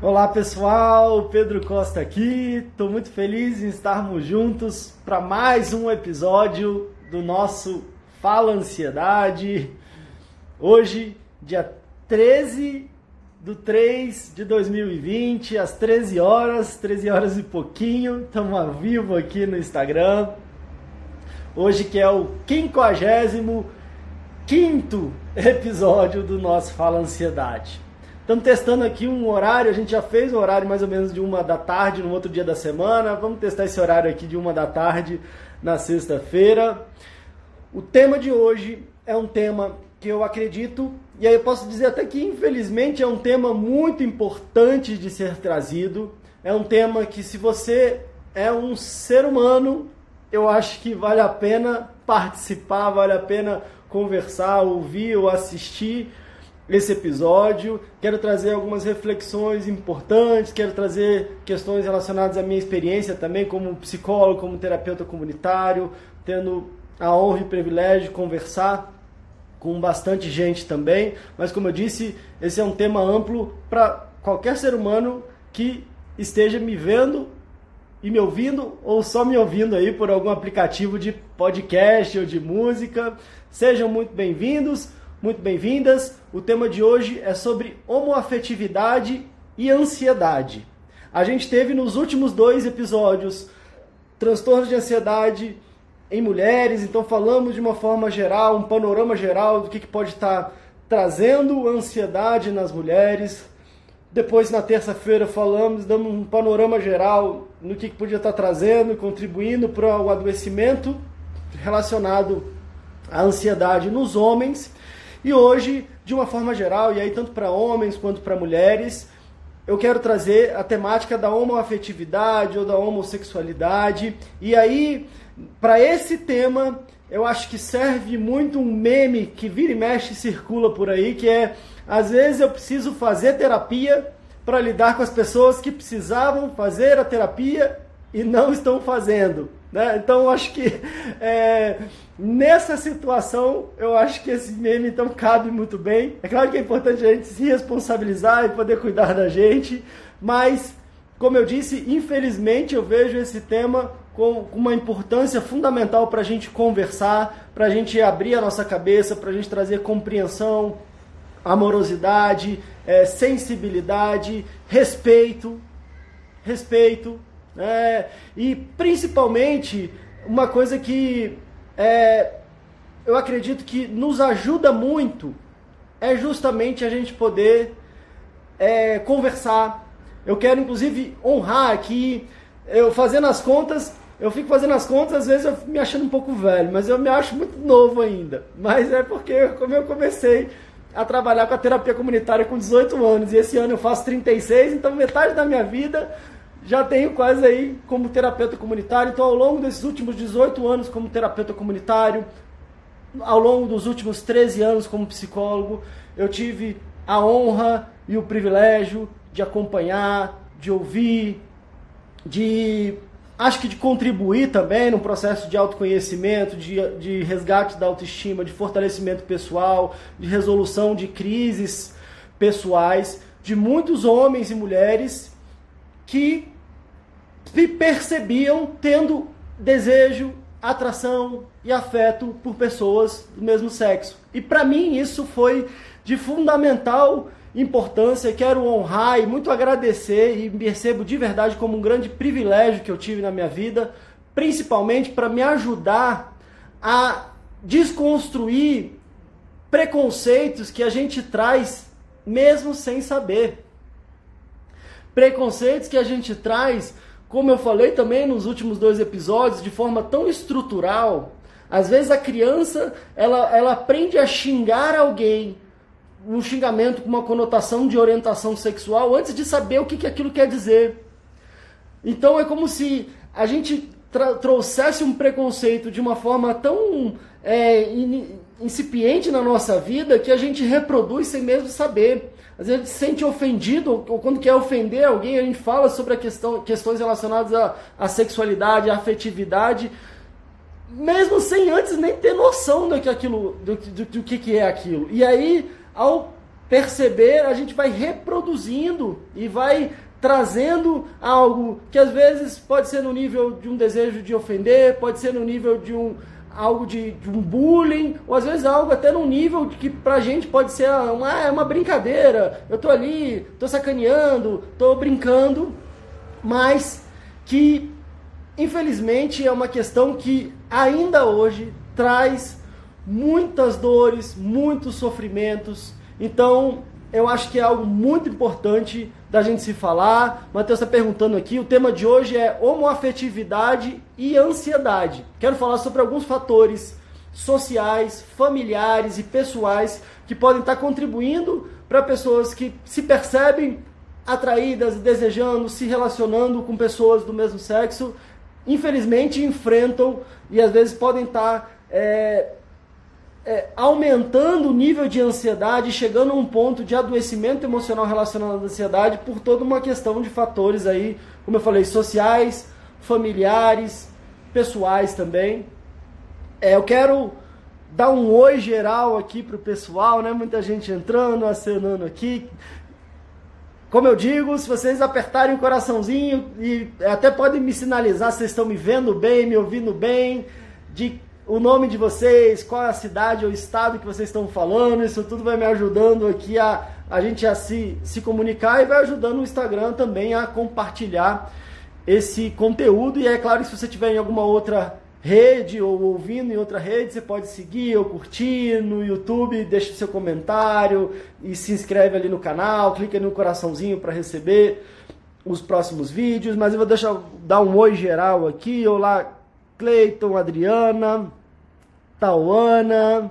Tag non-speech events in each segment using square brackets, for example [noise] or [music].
Olá pessoal, Pedro Costa aqui. Estou muito feliz em estarmos juntos para mais um episódio do nosso Fala Ansiedade. Hoje, dia 13 do 3 de 2020, às 13 horas, 13 horas e pouquinho. Estamos ao vivo aqui no Instagram. Hoje que é o 55 quinto episódio do nosso Fala Ansiedade. Estamos testando aqui um horário, a gente já fez um horário mais ou menos de uma da tarde no outro dia da semana. Vamos testar esse horário aqui de uma da tarde na sexta-feira. O tema de hoje é um tema que eu acredito, e aí eu posso dizer até que infelizmente é um tema muito importante de ser trazido. É um tema que se você é um ser humano, eu acho que vale a pena participar, vale a pena conversar, ouvir ou assistir esse episódio. Quero trazer algumas reflexões importantes, quero trazer questões relacionadas à minha experiência também como psicólogo, como terapeuta comunitário, tendo a honra e o privilégio de conversar com bastante gente também, mas como eu disse, esse é um tema amplo para qualquer ser humano que esteja me vendo e me ouvindo ou só me ouvindo aí por algum aplicativo de podcast ou de música. Sejam muito bem-vindos muito bem-vindas. O tema de hoje é sobre homoafetividade e ansiedade. A gente teve nos últimos dois episódios transtornos de ansiedade em mulheres, então falamos de uma forma geral, um panorama geral do que, que pode estar trazendo ansiedade nas mulheres. Depois, na terça-feira, falamos, damos um panorama geral no que, que podia estar trazendo, contribuindo para o adoecimento relacionado à ansiedade nos homens. E hoje, de uma forma geral, e aí tanto para homens quanto para mulheres, eu quero trazer a temática da homoafetividade ou da homossexualidade. E aí, para esse tema, eu acho que serve muito um meme que vira e mexe e circula por aí, que é às vezes eu preciso fazer terapia para lidar com as pessoas que precisavam fazer a terapia e não estão fazendo. Né? Então acho que é, nessa situação eu acho que esse meme então cabe muito bem. É claro que é importante a gente se responsabilizar e poder cuidar da gente, mas como eu disse, infelizmente eu vejo esse tema com uma importância fundamental para a gente conversar, para a gente abrir a nossa cabeça, para a gente trazer compreensão, amorosidade, é, sensibilidade, respeito, respeito, é, e principalmente, uma coisa que é, eu acredito que nos ajuda muito é justamente a gente poder é, conversar. Eu quero inclusive honrar aqui, eu fazendo as contas, eu fico fazendo as contas, às vezes eu me achando um pouco velho, mas eu me acho muito novo ainda. Mas é porque como eu comecei a trabalhar com a terapia comunitária com 18 anos e esse ano eu faço 36, então metade da minha vida já tenho quase aí como terapeuta comunitário. Então, ao longo desses últimos 18 anos como terapeuta comunitário, ao longo dos últimos 13 anos como psicólogo, eu tive a honra e o privilégio de acompanhar, de ouvir, de acho que de contribuir também no processo de autoconhecimento, de, de resgate da autoestima, de fortalecimento pessoal, de resolução de crises pessoais de muitos homens e mulheres que se percebiam tendo desejo, atração e afeto por pessoas do mesmo sexo. E para mim isso foi de fundamental importância. Quero honrar e muito agradecer e percebo de verdade como um grande privilégio que eu tive na minha vida, principalmente para me ajudar a desconstruir preconceitos que a gente traz mesmo sem saber. Preconceitos que a gente traz como eu falei também nos últimos dois episódios, de forma tão estrutural, às vezes a criança ela, ela aprende a xingar alguém, um xingamento com uma conotação de orientação sexual, antes de saber o que, que aquilo quer dizer. Então é como se a gente trouxesse um preconceito de uma forma tão é, in incipiente na nossa vida que a gente reproduz sem mesmo saber. Às vezes a gente se sente ofendido, ou quando quer ofender alguém, a gente fala sobre a questão, questões relacionadas à, à sexualidade, à afetividade, mesmo sem antes nem ter noção do que, aquilo, do, do, do que, que é aquilo. E aí, ao perceber, a gente vai reproduzindo e vai trazendo algo que às vezes pode ser no nível de um desejo de ofender, pode ser no nível de um algo de, de um bullying, ou às vezes algo até num nível que pra gente pode ser uma, é uma brincadeira. Eu tô ali, tô sacaneando, tô brincando, mas que infelizmente é uma questão que ainda hoje traz muitas dores, muitos sofrimentos. Então, eu acho que é algo muito importante da gente se falar. Matheus está perguntando aqui, o tema de hoje é homoafetividade e ansiedade. Quero falar sobre alguns fatores sociais, familiares e pessoais que podem estar contribuindo para pessoas que se percebem atraídas, desejando, se relacionando com pessoas do mesmo sexo, infelizmente enfrentam e às vezes podem estar é, é, aumentando o nível de ansiedade, chegando a um ponto de adoecimento emocional relacionado à ansiedade por toda uma questão de fatores aí, como eu falei, sociais, familiares, pessoais também. É, eu quero dar um oi geral aqui para o pessoal, né? Muita gente entrando, acenando aqui. Como eu digo, se vocês apertarem o coraçãozinho e até podem me sinalizar se estão me vendo bem, me ouvindo bem, de o nome de vocês, qual é a cidade ou estado que vocês estão falando, isso tudo vai me ajudando aqui a, a gente a se, se comunicar e vai ajudando o Instagram também a compartilhar esse conteúdo. E é claro que se você tiver em alguma outra rede ou ouvindo em outra rede, você pode seguir ou curtir no YouTube, deixa seu comentário e se inscreve ali no canal, clica no coraçãozinho para receber os próximos vídeos, mas eu vou deixar dar um oi geral aqui, olá Cleiton, Adriana, Tauana,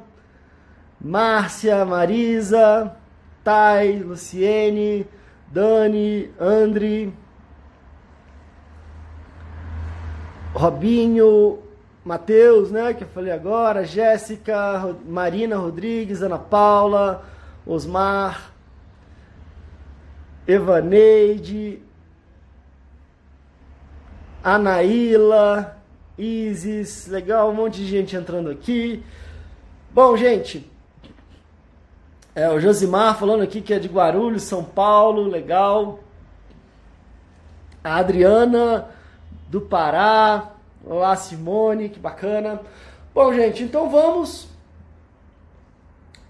Márcia, Marisa, Thay, Luciene, Dani, Andri, Robinho, Matheus, né, que eu falei agora, Jéssica, Marina Rodrigues, Ana Paula, Osmar, Evaneide, Anaíla, Isis, legal, um monte de gente entrando aqui. Bom, gente, é, o Josimar falando aqui que é de Guarulhos, São Paulo, legal. A Adriana do Pará, olá Simone, que bacana. Bom, gente, então vamos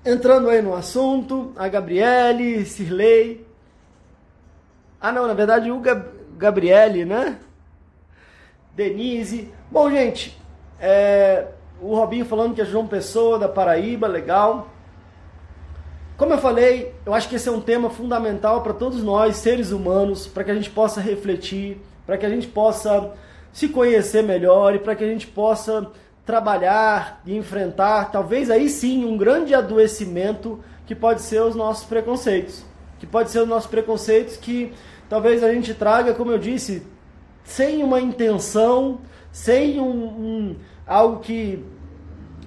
entrando aí no assunto. A Gabriele, Sirley. Ah, não, na verdade o Gab Gabriele, né? Denise. Bom, gente, é, o Robinho falando que é João Pessoa, da Paraíba, legal. Como eu falei, eu acho que esse é um tema fundamental para todos nós, seres humanos, para que a gente possa refletir, para que a gente possa se conhecer melhor e para que a gente possa trabalhar e enfrentar, talvez aí sim, um grande adoecimento que pode ser os nossos preconceitos. Que pode ser os nossos preconceitos que talvez a gente traga, como eu disse, sem uma intenção, sem um, um algo que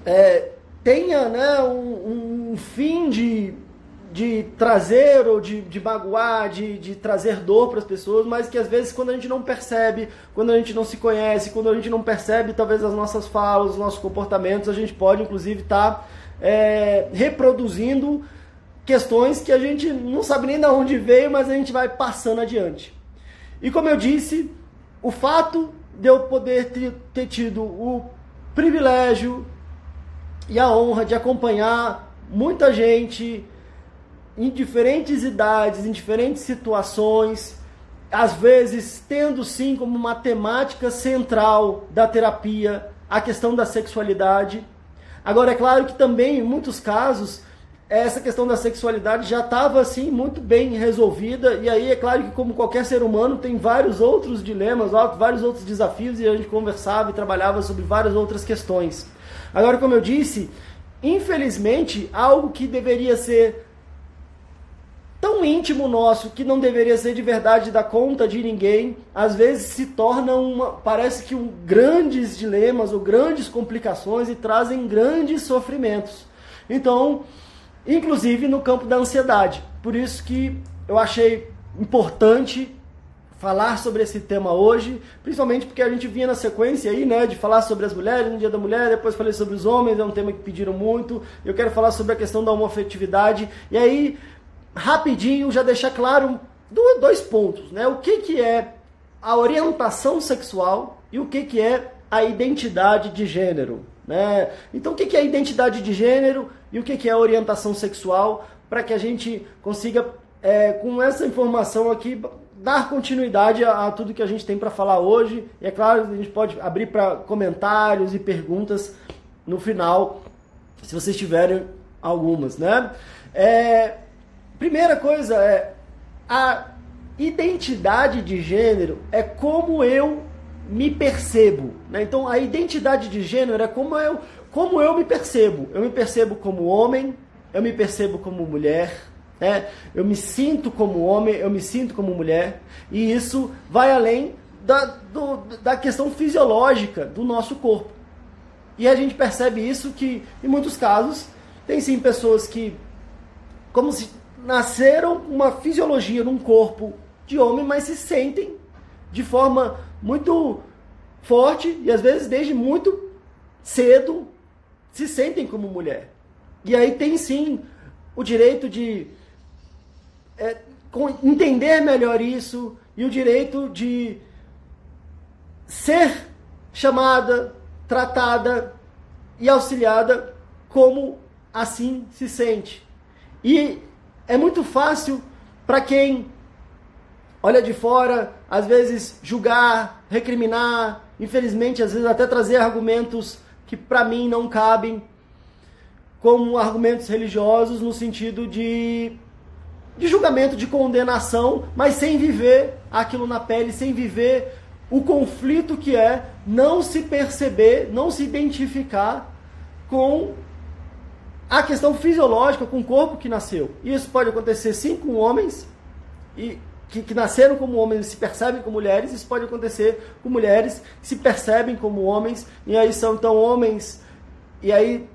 é, tenha né, um, um, fim de, de trazer ou de, de magoar, de, de trazer dor para as pessoas, mas que às vezes quando a gente não percebe, quando a gente não se conhece, quando a gente não percebe talvez as nossas falas, os nossos comportamentos, a gente pode inclusive estar tá, é, reproduzindo questões que a gente não sabe nem de onde veio, mas a gente vai passando adiante. E como eu disse, o fato de eu poder ter, tido o privilégio e a honra de acompanhar muita gente em diferentes idades, em diferentes situações, às vezes tendo sim como uma temática central da terapia a questão da sexualidade. Agora, é claro que também, em muitos casos, essa questão da sexualidade já estava assim muito bem resolvida e aí é claro que como qualquer ser humano tem vários outros dilemas, vários outros desafios e a gente conversava e trabalhava sobre várias outras questões. Agora, como eu disse, infelizmente algo que deveria ser tão íntimo nosso que não deveria ser de verdade da conta de ninguém, às vezes se torna uma, parece que um grandes dilemas ou grandes complicações e trazem grandes sofrimentos. Então, inclusive no campo da ansiedade. Por isso que eu achei importante falar sobre esse tema hoje, principalmente porque a gente vinha na sequência aí, né, de falar sobre as mulheres no Dia da Mulher, depois falei sobre os homens, é um tema que pediram muito. Eu quero falar sobre a questão da homofetividade. E aí, rapidinho já deixar claro dois pontos, né? O que, que é a orientação sexual e o que, que é a identidade de gênero. Né? Então, o que, que é identidade de gênero e o que, é orientação sexual, para que a gente consiga, é, com essa informação aqui, dar continuidade a, a tudo que a gente tem para falar hoje. E é claro, a gente pode abrir para comentários e perguntas no final, se vocês tiverem algumas. Né? É, primeira coisa é a identidade de gênero é como eu me percebo. Né? Então, a identidade de gênero é como eu, como eu me percebo. Eu me percebo como homem, eu me percebo como mulher, né? eu me sinto como homem, eu me sinto como mulher, e isso vai além da, do, da questão fisiológica do nosso corpo. E a gente percebe isso que, em muitos casos, tem sim pessoas que, como se nasceram uma fisiologia num corpo de homem, mas se sentem de forma muito forte e às vezes desde muito cedo se sentem como mulher. E aí tem sim o direito de é, entender melhor isso e o direito de ser chamada, tratada e auxiliada como assim se sente. E é muito fácil para quem olha de fora, às vezes julgar, recriminar, infelizmente, às vezes até trazer argumentos que para mim não cabem, como argumentos religiosos no sentido de de julgamento, de condenação, mas sem viver aquilo na pele, sem viver o conflito que é não se perceber, não se identificar com a questão fisiológica, com o corpo que nasceu. Isso pode acontecer sim com homens, e que, que, nasceram como homens e se percebem como mulheres, isso pode acontecer com mulheres que se percebem como homens, e aí são então homens, e aí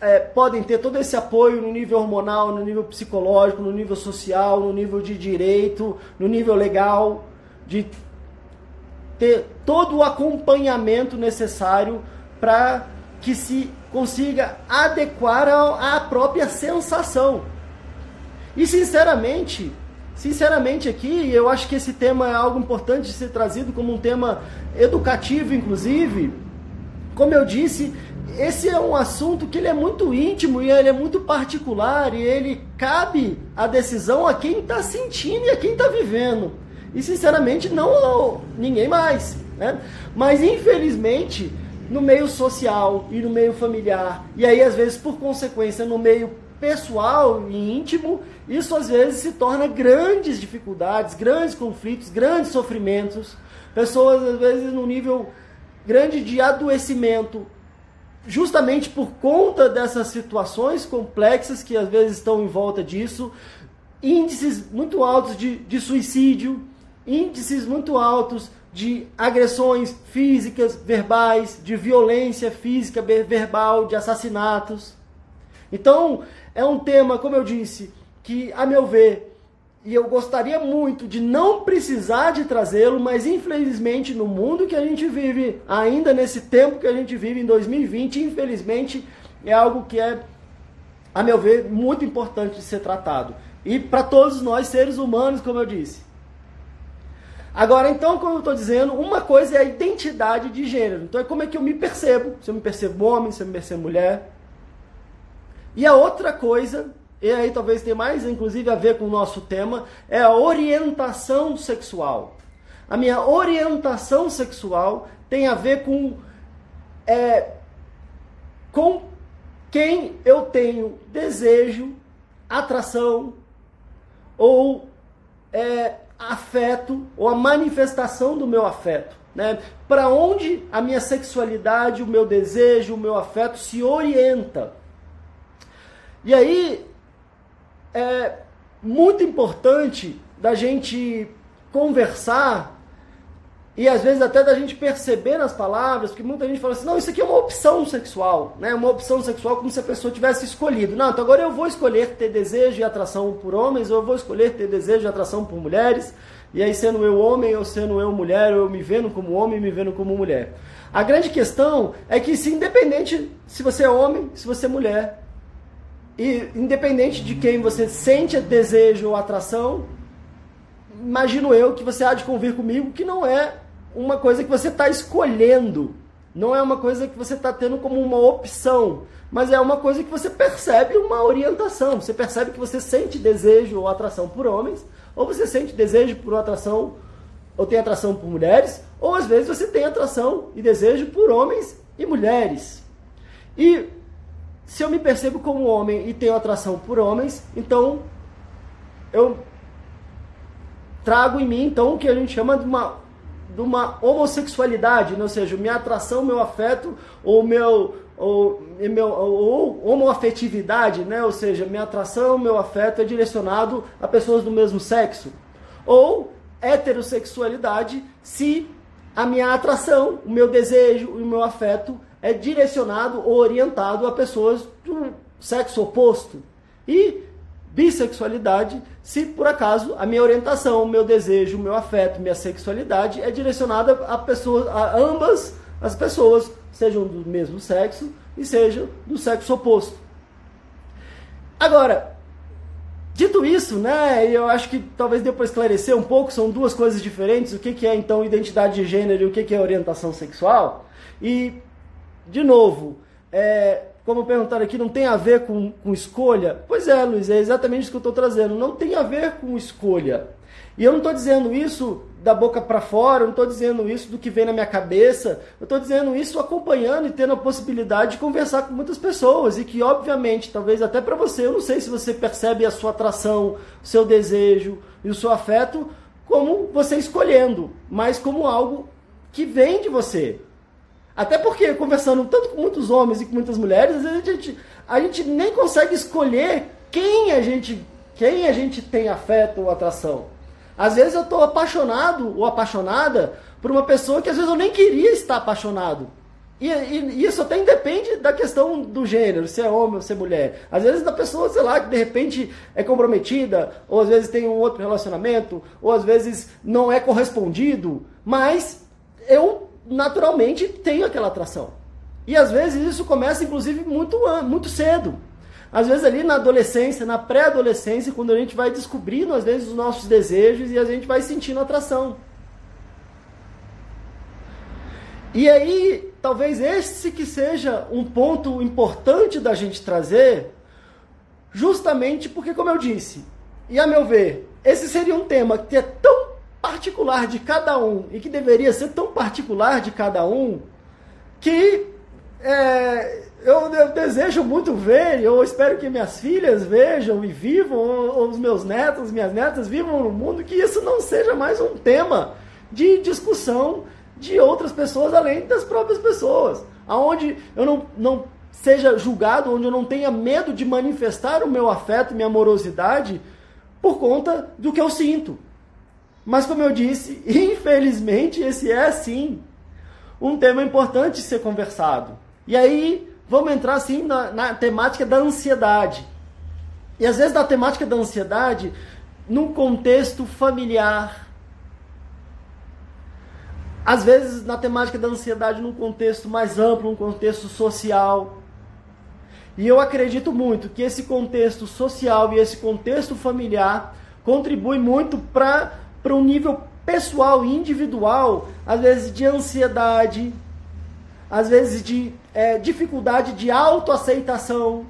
é, podem ter todo esse apoio no nível hormonal, no nível psicológico, no nível social, no nível de direito, no nível legal, de ter todo o acompanhamento necessário para que se consiga adequar à própria sensação. E sinceramente, Sinceramente aqui, eu acho que esse tema é algo importante de ser trazido como um tema educativo, inclusive. Como eu disse, esse é um assunto que ele é muito íntimo e ele é muito particular e ele cabe a decisão a quem está sentindo e a quem está vivendo. E sinceramente não ninguém mais. Né? Mas infelizmente no meio social e no meio familiar e aí às vezes por consequência no meio pessoal e íntimo, isso às vezes se torna grandes dificuldades, grandes conflitos, grandes sofrimentos. Pessoas às vezes num nível grande de adoecimento, justamente por conta dessas situações complexas que às vezes estão em volta disso, índices muito altos de, de suicídio, índices muito altos de agressões físicas, verbais, de violência física, verbal, de assassinatos. Então, é um tema, como eu disse, que, a meu ver, e eu gostaria muito de não precisar de trazê-lo, mas infelizmente no mundo que a gente vive, ainda nesse tempo que a gente vive em 2020, infelizmente é algo que é, a meu ver, muito importante de ser tratado. E para todos nós seres humanos, como eu disse. Agora, então, como eu estou dizendo, uma coisa é a identidade de gênero. Então, é como é que eu me percebo. Se eu me percebo homem, se eu me percebo mulher. E a outra coisa, e aí talvez tenha mais inclusive a ver com o nosso tema, é a orientação sexual. A minha orientação sexual tem a ver com, é, com quem eu tenho desejo, atração ou é, afeto, ou a manifestação do meu afeto. Né? Para onde a minha sexualidade, o meu desejo, o meu afeto se orienta. E aí é muito importante da gente conversar e às vezes até da gente perceber nas palavras, porque muita gente fala assim, não, isso aqui é uma opção sexual, né? Uma opção sexual como se a pessoa tivesse escolhido. Não, então agora eu vou escolher ter desejo e atração por homens, ou eu vou escolher ter desejo e atração por mulheres, e aí sendo eu homem, ou sendo eu mulher, ou eu me vendo como homem, me vendo como mulher. A grande questão é que se independente se você é homem, se você é mulher, e independente de quem você sente desejo ou atração, imagino eu que você há de convir comigo que não é uma coisa que você está escolhendo, não é uma coisa que você está tendo como uma opção, mas é uma coisa que você percebe uma orientação. Você percebe que você sente desejo ou atração por homens, ou você sente desejo por atração, ou tem atração por mulheres, ou às vezes você tem atração e desejo por homens e mulheres. E se eu me percebo como homem e tenho atração por homens, então eu trago em mim então o que a gente chama de uma, de uma homossexualidade, né? ou seja, minha atração, meu afeto ou meu ou, meu, ou homoafetividade, né? ou seja, minha atração, meu afeto é direcionado a pessoas do mesmo sexo. Ou heterossexualidade, se a minha atração, o meu desejo e o meu afeto é direcionado ou orientado a pessoas do sexo oposto. E bissexualidade, se por acaso a minha orientação, o meu desejo, o meu afeto, minha sexualidade é direcionada a pessoas, a ambas as pessoas, sejam do mesmo sexo e sejam do sexo oposto. Agora, dito isso, né, eu acho que talvez dê para esclarecer um pouco, são duas coisas diferentes, o que, que é então identidade de gênero e o que, que é orientação sexual. E de novo, é, como perguntaram aqui, não tem a ver com, com escolha? Pois é, Luiz, é exatamente isso que eu estou trazendo. Não tem a ver com escolha. E eu não estou dizendo isso da boca para fora, eu não estou dizendo isso do que vem na minha cabeça, eu estou dizendo isso acompanhando e tendo a possibilidade de conversar com muitas pessoas e que, obviamente, talvez até para você, eu não sei se você percebe a sua atração, o seu desejo e o seu afeto como você escolhendo, mas como algo que vem de você. Até porque, conversando tanto com muitos homens e com muitas mulheres, às vezes a gente, a gente nem consegue escolher quem a gente, quem a gente tem afeto ou atração. Às vezes eu estou apaixonado ou apaixonada por uma pessoa que às vezes eu nem queria estar apaixonado. E, e, e, isso até independe da questão do gênero, se é homem ou se é mulher. Às vezes da pessoa, sei lá, que de repente é comprometida, ou às vezes tem um outro relacionamento, ou às vezes não é correspondido, mas eu naturalmente tenho aquela atração. E às vezes isso começa, inclusive, muito, muito cedo. Às vezes ali na adolescência, na pré-adolescência, quando a gente vai descobrindo, às vezes, os nossos desejos e a gente vai sentindo atração. E aí, talvez esse que seja um ponto importante da gente trazer, justamente porque, como eu disse, e a meu ver, esse seria um tema que é tão particular de cada um e que deveria ser tão particular de cada um que é, eu, eu, desejo muito ver, eu espero que minhas filhas vejam e vivam, ou, os meus netos, minhas netas vivam no mundo, que isso não seja mais um tema de discussão de outras pessoas além das próprias pessoas. Aonde eu não, não seja julgado, onde eu não tenha medo de manifestar o meu afeto, minha amorosidade, por conta do que eu sinto. Mas como eu disse, [laughs] infelizmente esse é sim um tema importante ser conversado. E aí vamos entrar assim na, na temática da ansiedade. E às vezes da temática da ansiedade num contexto familiar. Às vezes na temática da ansiedade num contexto mais amplo, num contexto social. E eu acredito muito que esse contexto social e esse contexto familiar contribui muito para para um nível pessoal e individual, às vezes de ansiedade, às vezes de é, dificuldade de autoaceitação,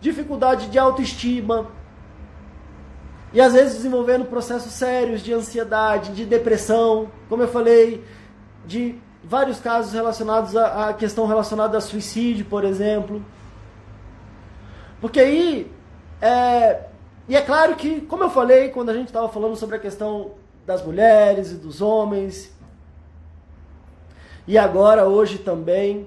dificuldade de autoestima, e às vezes desenvolvendo processos sérios de ansiedade, de depressão, como eu falei, de vários casos relacionados à, questão relacionada a suicídio, por exemplo. Porque aí, é, e é claro que, como eu falei quando a gente estava falando sobre a questão das mulheres e dos homens. E agora, hoje também.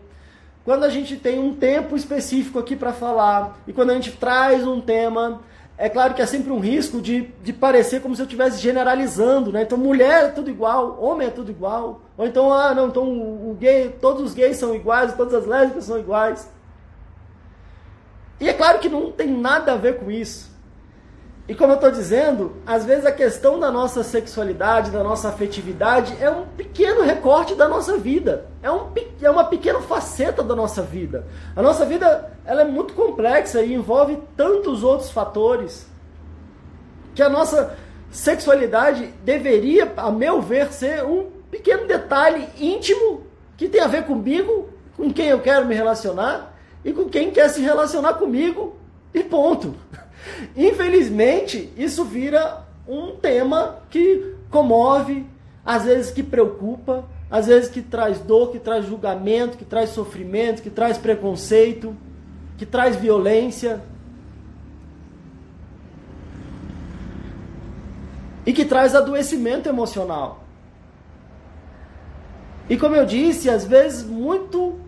Quando a gente tem um tempo específico aqui para falar e quando a gente traz um tema, é claro que é sempre um risco de, de parecer como se eu estivesse generalizando, né? Então, mulher é tudo igual, homem é tudo igual. Ou então, ah, não, então o gay, todos os gays são iguais, todas as lésbicas são iguais. E é claro que não tem nada a ver com isso. E como eu estou dizendo, às vezes a questão da nossa sexualidade, da nossa afetividade, é um pequeno recorte da nossa vida. É, um, é uma pequena faceta da nossa vida. A nossa vida ela é muito complexa e envolve tantos outros fatores que a nossa sexualidade deveria, a meu ver, ser um pequeno detalhe íntimo que tem a ver comigo, com quem eu quero me relacionar e com quem quer se relacionar comigo e ponto. [laughs] Infelizmente, isso vira um tema que comove, às vezes que preocupa, às vezes que traz dor, que traz julgamento, que traz sofrimento, que traz preconceito, que traz violência. E que traz adoecimento emocional. E como eu disse, às vezes muito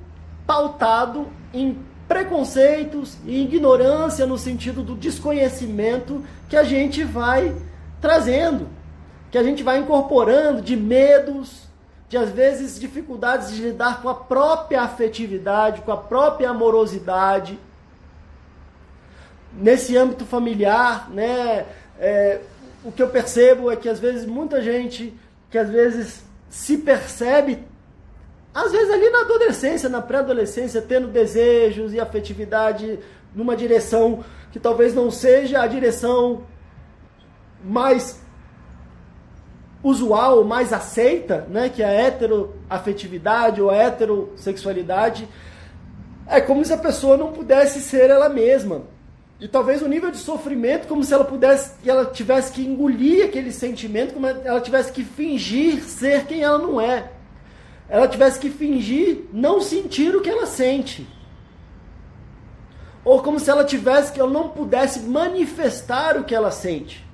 pautado em preconceitos e ignorância no sentido do desconhecimento que a gente vai trazendo, que a gente vai incorporando de medos, de às vezes dificuldades de lidar com a própria afetividade, com a própria amorosidade. Nesse âmbito familiar, né, é, o que eu percebo é que às vezes muita gente que às vezes se percebe às vezes ali na adolescência, na pré-adolescência, tendo desejos e afetividade numa direção que talvez não seja a direção mais usual, mais aceita, né, que é a heteroafetividade ou a heterossexualidade, é como se a pessoa não pudesse ser ela mesma. E talvez o nível de sofrimento, como se ela pudesse, ela tivesse que engolir aquele sentimento, como ela tivesse que fingir ser quem ela não é ela tivesse que fingir não sentir o que ela sente. Ou como se ela tivesse que ela não pudesse manifestar o que ela sente.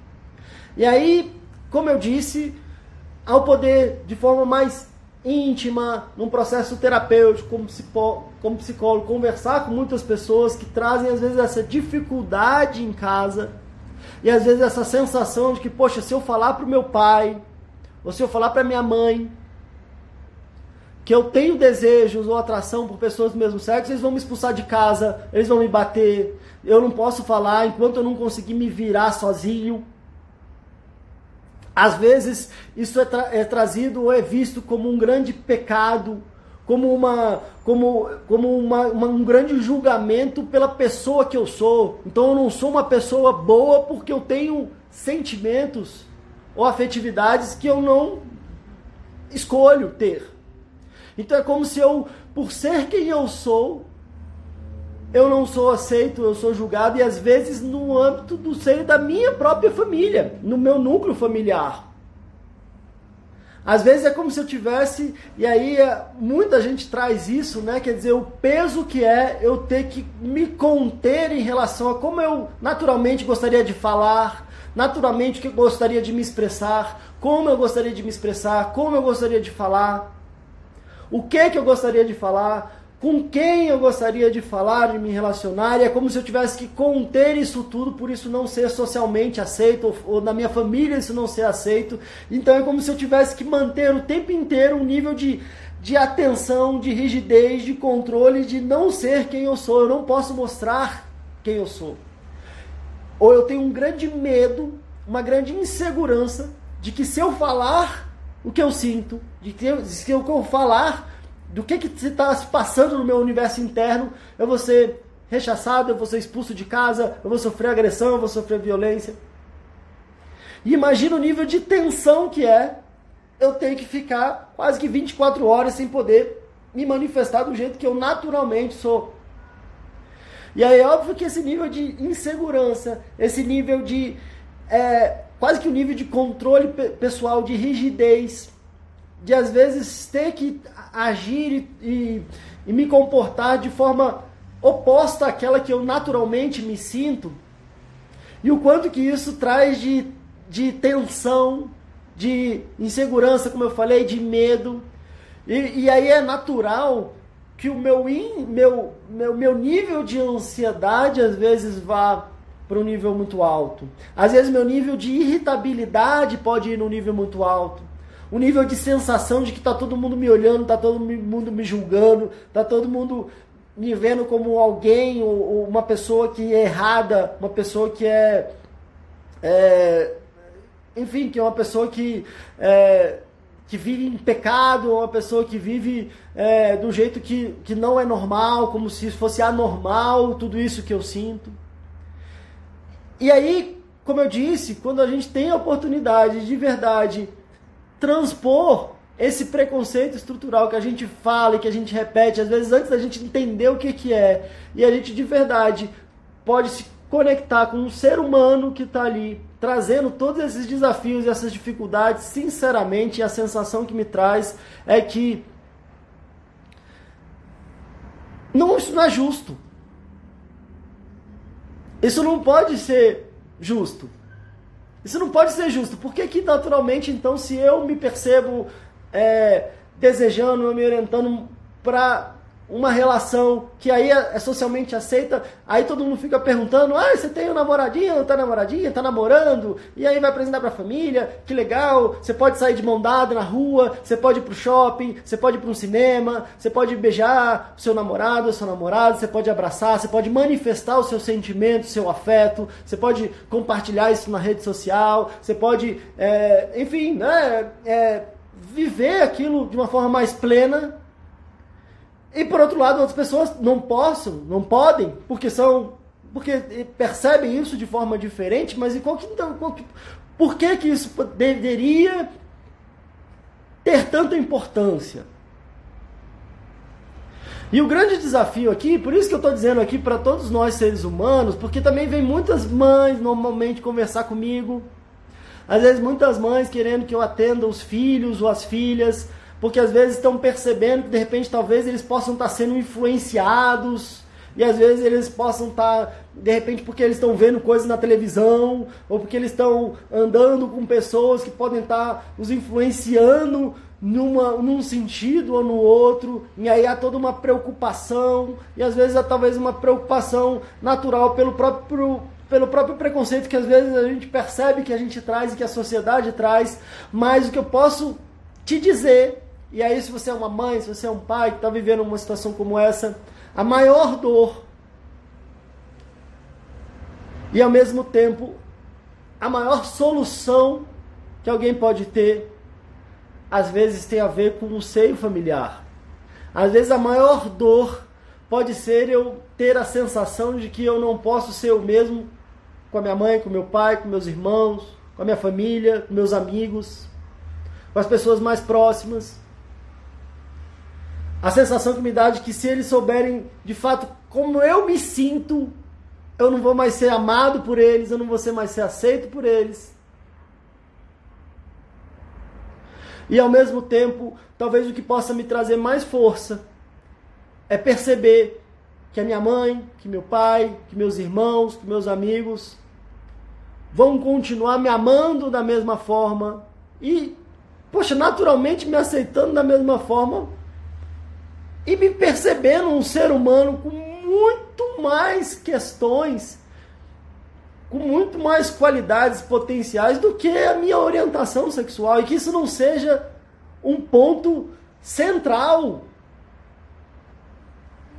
E aí, como eu disse, ao poder de forma mais íntima, num processo terapêutico, como, como psicólogo, conversar com muitas pessoas que trazem às vezes essa dificuldade em casa, e às vezes essa sensação de que, poxa, se eu falar para o meu pai, ou se eu falar para minha mãe, que eu tenho desejos ou atração por pessoas do mesmo sexo, eles vão me expulsar de casa, eles vão me bater, eu não posso falar enquanto eu não conseguir me virar sozinho. Às vezes isso é, tra é trazido ou é visto como um grande pecado, como, uma, como, como uma, uma, um grande julgamento pela pessoa que eu sou. Então eu não sou uma pessoa boa porque eu tenho sentimentos ou afetividades que eu não escolho ter. Então é como se eu, por ser quem eu sou, eu não sou aceito, eu sou julgado, e às vezes no âmbito do seio da minha própria família, no meu núcleo familiar. Às vezes é como se eu tivesse, e aí é, muita gente traz isso, né? Quer dizer, o peso que é eu ter que me conter em relação a como eu naturalmente gostaria de falar, naturalmente que eu gostaria de me expressar, como eu gostaria de me expressar, como eu gostaria de falar o que que eu gostaria de falar, com quem eu gostaria de falar, de me relacionar, e é como se eu tivesse que conter isso tudo, por isso não ser socialmente aceito, ou, ou, na minha família isso não ser aceito. Então é como se eu tivesse que manter o tempo inteiro um nível de, de atenção, de rigidez, de controle, de não ser quem eu sou. Eu não posso mostrar quem eu sou. Ou eu tenho um grande medo, uma grande insegurança de que se eu falar o que eu sinto, de que eu, de que eu falar do que está se passando no meu universo interno, eu vou ser rechaçado, eu vou ser expulso de casa, eu vou sofrer agressão, eu vou sofrer violência. E imagina o nível de tensão que é eu ter que ficar quase que 24 horas sem poder me manifestar do jeito que eu naturalmente sou. E aí é óbvio que esse nível de insegurança, esse nível de é, quase que o um nível de controle pessoal, de rigidez, de às vezes ter que agir e, e, e me comportar de forma oposta àquela que eu naturalmente me sinto, e o quanto que isso traz de, de tensão, de insegurança, como eu falei, de medo. E, e aí é natural que o meu, in, meu, meu, meu nível de ansiedade às vezes vá para um nível muito alto. Às vezes meu nível de irritabilidade pode ir num nível muito alto. O nível de sensação de que está todo mundo me olhando, está todo mundo me julgando, está todo mundo me vendo como alguém ou, uma pessoa que é errada, uma pessoa que é é, enfim, que é uma pessoa que, é, que vive em pecado, uma pessoa que vive é, do jeito que, que não é normal, como se fosse anormal tudo isso que eu sinto. E aí, como eu disse, quando a gente tem a oportunidade de verdade transpor esse preconceito estrutural que a gente fala e que a gente repete, às vezes antes da gente entender o que, que é, e a gente de verdade pode se conectar com um ser humano que está ali, trazendo todos esses desafios e essas dificuldades, sinceramente, a sensação que me traz é que não, isso não é justo. Isso não pode ser justo. Isso não pode ser justo. Por que, que naturalmente, então, se eu me percebo é, desejando, me orientando para uma relação que aí é, é socialmente aceita, aí todo mundo fica perguntando: ah, você tem um namoradinho, não tá namoradinha, tá namorando? E aí vai apresentar pra família, que legal, você pode sair de mão dada na rua, você pode ir pro shopping, você pode ir um cinema, você pode beijar o seu namorado, o seu namorado, você pode abraçar, você pode manifestar o seu sentimento, o seu afeto, você pode compartilhar isso na rede social, você pode, é, enfim, né, é, viver aquilo de uma forma mais plena e por outro lado, outras pessoas não possam, não podem, porque são porque percebem isso de forma diferente, mas e qual que, então, qual que, por que que isso deveria ter tanta importância? E o grande desafio aqui, por isso que eu estou dizendo aqui para todos nós seres humanos, porque também vem muitas mães normalmente conversar comigo, às vezes muitas mães querendo que eu atenda os filhos ou as filhas, porque às vezes estão percebendo que de repente talvez eles possam estar sendo influenciados. E às vezes eles possam estar de repente porque eles estão vendo coisas na televisão. Ou porque eles estão andando com pessoas que podem estar os influenciando numa, num sentido ou no outro, e aí há toda uma preocupação, e às vezes há talvez uma preocupação natural pelo próprio, pelo próprio preconceito que às vezes a gente percebe que a gente traz e que a sociedade traz, mas o que eu posso te dizer e aí, se você é uma mãe, se você é um pai que está vivendo uma situação como essa, a maior dor e ao mesmo tempo a maior solução que alguém pode ter, às vezes tem a ver com o seio familiar. Às vezes a maior dor pode ser eu ter a sensação de que eu não posso ser o mesmo com a minha mãe, com meu pai, com meus irmãos, com a minha família, com meus amigos, com as pessoas mais próximas. A sensação que me dá de que se eles souberem de fato como eu me sinto, eu não vou mais ser amado por eles, eu não vou ser mais ser aceito por eles. E ao mesmo tempo, talvez o que possa me trazer mais força é perceber que a minha mãe, que meu pai, que meus irmãos, que meus amigos vão continuar me amando da mesma forma e, poxa, naturalmente me aceitando da mesma forma e me percebendo um ser humano com muito mais questões, com muito mais qualidades potenciais do que a minha orientação sexual e que isso não seja um ponto central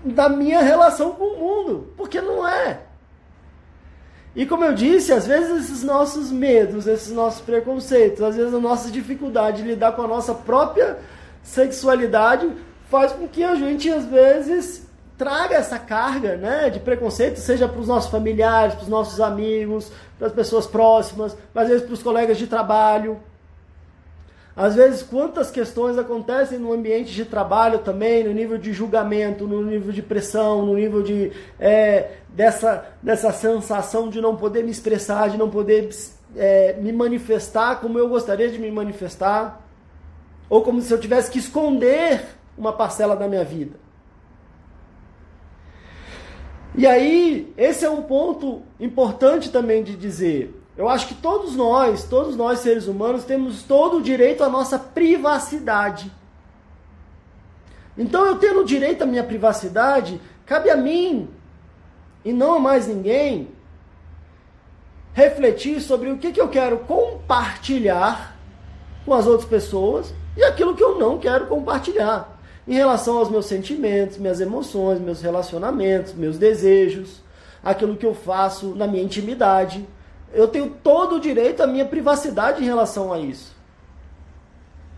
da minha relação com o mundo, porque não é. E como eu disse, às vezes esses nossos medos, esses nossos preconceitos, às vezes a nossa dificuldade de lidar com a nossa própria sexualidade faz com que a gente, às vezes, traga essa carga né, de preconceito, seja para os nossos familiares, para os nossos amigos, para as pessoas próximas, às vezes para os colegas de trabalho. Às vezes, quantas questões acontecem no ambiente de trabalho também, no nível de julgamento, no nível de pressão, no nível de é, dessa, dessa sensação de não poder me expressar, de não poder é, me manifestar como eu gostaria de me manifestar, ou como se eu tivesse que esconder uma parcela da minha vida. E aí, esse é um ponto importante também de dizer. Eu acho que todos nós, todos nós seres humanos, temos todo o direito à nossa privacidade. Então, eu tendo direito à minha privacidade, cabe a mim, e não a mais ninguém, refletir sobre o que, que eu quero compartilhar com as outras pessoas e aquilo que eu não quero compartilhar em relação aos meus sentimentos, minhas emoções, meus relacionamentos, meus desejos, aquilo que eu faço na minha intimidade, eu tenho todo o direito à minha privacidade em relação a isso.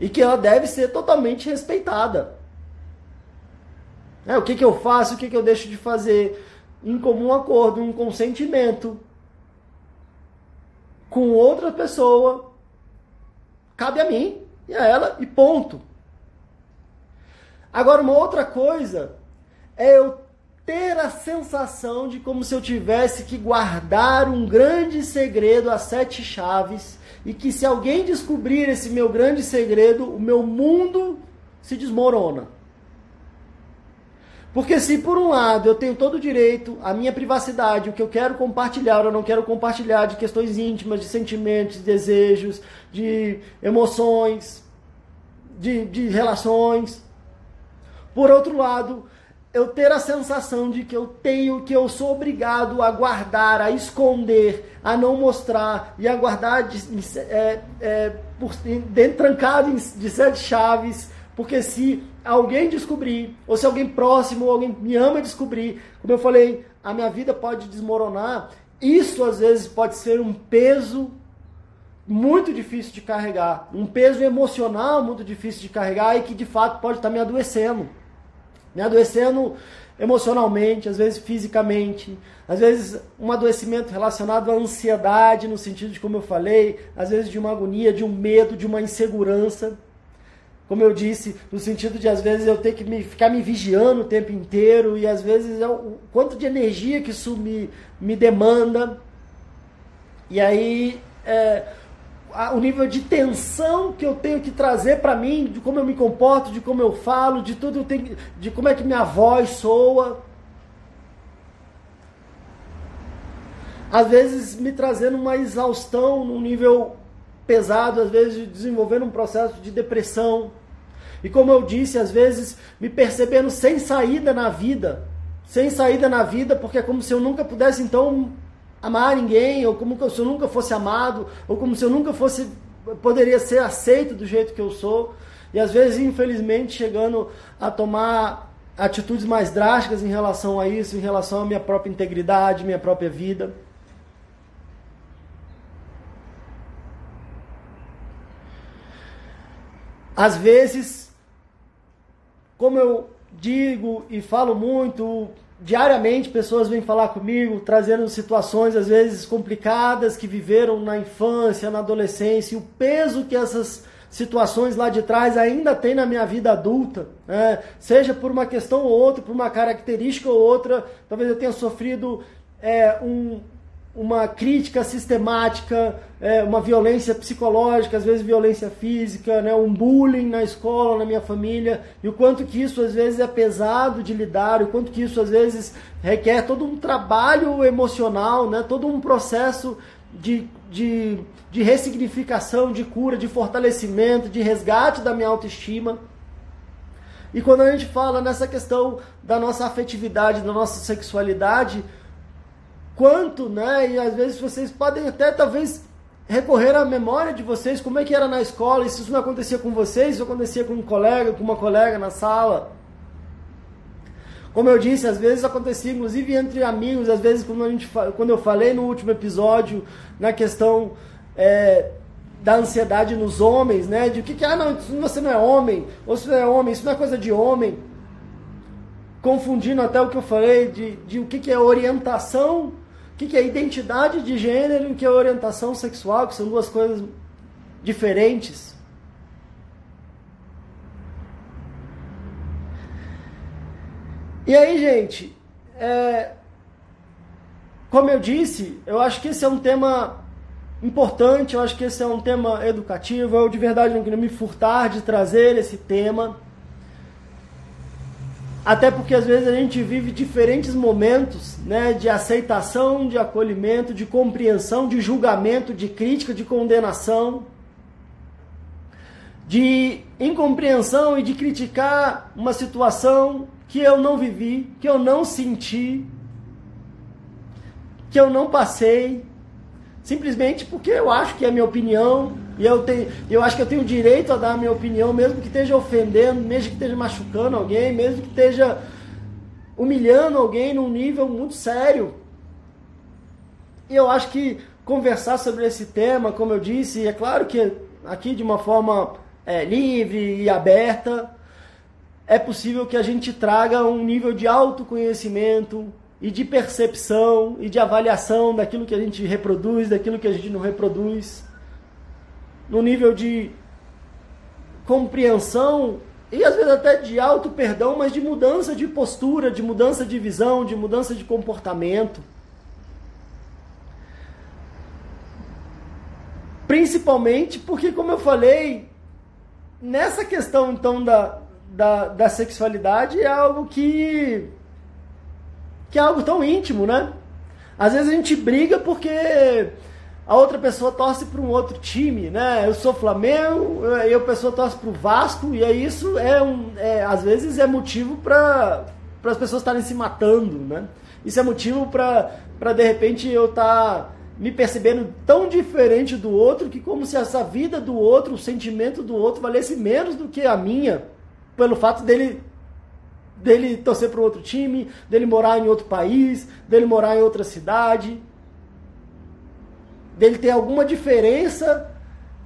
E que ela deve ser totalmente respeitada. É, o que, que eu faço, o que, que eu deixo de fazer, em comum acordo, um consentimento com outra pessoa, cabe a mim e a ela, e ponto. Agora, uma outra coisa é eu ter a sensação de como se eu tivesse que guardar um grande segredo a sete chaves e que se alguém descobrir esse meu grande segredo, o meu mundo se desmorona. Porque se por um lado eu tenho todo o direito, a minha privacidade, o que eu quero compartilhar ou não quero compartilhar de questões íntimas, de sentimentos, de desejos, de emoções, de, de relações. Por outro lado, eu ter a sensação de que eu tenho, que eu sou obrigado a guardar, a esconder, a não mostrar e a guardar de, é, é, por, dentro, trancado de sete chaves, porque se alguém descobrir, ou se alguém próximo, ou alguém me ama descobrir, como eu falei, a minha vida pode desmoronar. Isso às vezes pode ser um peso muito difícil de carregar, um peso emocional muito difícil de carregar e que de fato pode estar me adoecendo. Me adoecendo emocionalmente, às vezes fisicamente, às vezes um adoecimento relacionado à ansiedade, no sentido de como eu falei, às vezes de uma agonia, de um medo, de uma insegurança como eu disse, no sentido de às vezes eu ter que me, ficar me vigiando o tempo inteiro e às vezes é o quanto de energia que isso me, me demanda. E aí é, a, o nível de tensão que eu tenho que trazer para mim, de como eu me comporto, de como eu falo, de tudo, tenho, de como é que minha voz soa. Às vezes me trazendo uma exaustão num nível pesado, às vezes desenvolvendo um processo de depressão. E como eu disse, às vezes me percebendo sem saída na vida, sem saída na vida, porque é como se eu nunca pudesse então amar ninguém, ou como se eu nunca fosse amado, ou como se eu nunca fosse poderia ser aceito do jeito que eu sou. E às vezes, infelizmente, chegando a tomar atitudes mais drásticas em relação a isso, em relação à minha própria integridade, minha própria vida. Às vezes como eu digo e falo muito, diariamente pessoas vêm falar comigo, trazendo situações às vezes complicadas que viveram na infância, na adolescência, e o peso que essas situações lá de trás ainda tem na minha vida adulta, né? seja por uma questão ou outra, por uma característica ou outra, talvez eu tenha sofrido é, um, uma crítica sistemática, é, uma violência psicológica, às vezes violência física, né, um bullying na escola, na minha família, e o quanto que isso às vezes é pesado de lidar, o quanto que isso às vezes requer todo um trabalho emocional, né, todo um processo de, de, de ressignificação, de cura, de fortalecimento, de resgate da minha autoestima. E quando a gente fala nessa questão da nossa afetividade, da nossa sexualidade, quanto, né? E às vezes vocês podem até talvez recorrer à memória de vocês, como é que era na escola, e se isso não acontecia com vocês, isso acontecia com um colega, com uma colega na sala. Como eu disse, às vezes acontecia, inclusive entre amigos, às vezes quando, a gente, quando eu falei no último episódio, na questão é, da ansiedade nos homens, né? De o que, que, ah, não, você não é homem, ou se não é homem, isso não é coisa de homem. Confundindo até o que eu falei de, de o que, que é orientação que, que é identidade de gênero e o que é orientação sexual, que são duas coisas diferentes. E aí, gente, é, como eu disse, eu acho que esse é um tema importante, eu acho que esse é um tema educativo. Eu de verdade não queria me furtar de trazer esse tema. Até porque às vezes a gente vive diferentes momentos né, de aceitação, de acolhimento, de compreensão, de julgamento, de crítica, de condenação, de incompreensão e de criticar uma situação que eu não vivi, que eu não senti, que eu não passei, simplesmente porque eu acho que é minha opinião, e eu, tenho, eu acho que eu tenho direito a dar a minha opinião, mesmo que esteja ofendendo, mesmo que esteja machucando alguém, mesmo que esteja humilhando alguém num nível muito sério. E eu acho que conversar sobre esse tema, como eu disse, é claro que aqui de uma forma é, livre e aberta, é possível que a gente traga um nível de autoconhecimento e de percepção e de avaliação daquilo que a gente reproduz, daquilo que a gente não reproduz, no nível de compreensão e às vezes até de auto perdão, mas de mudança de postura, de mudança de visão, de mudança de comportamento. Principalmente porque, como eu falei, nessa questão então da, da, da sexualidade é algo que, que é algo tão íntimo, né? Às vezes a gente briga porque a outra pessoa torce para um outro time, né? Eu sou Flamengo, e a pessoa torce para o Vasco, e aí isso é um, é, às vezes é motivo para as pessoas estarem se matando, né? Isso é motivo para de repente eu estar tá me percebendo tão diferente do outro que como se essa vida do outro, o sentimento do outro valesse menos do que a minha, pelo fato dele dele torcer para outro time, dele morar em outro país, dele morar em outra cidade dele ter alguma diferença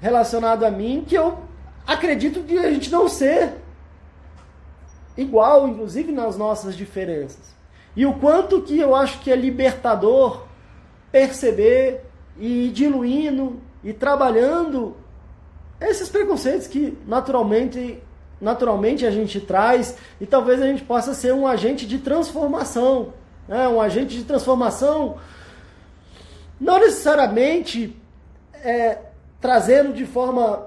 relacionada a mim que eu acredito de a gente não ser igual, inclusive nas nossas diferenças. E o quanto que eu acho que é libertador perceber e ir diluindo e trabalhando esses preconceitos que naturalmente naturalmente a gente traz e talvez a gente possa ser um agente de transformação, né? um agente de transformação não necessariamente é, trazendo de forma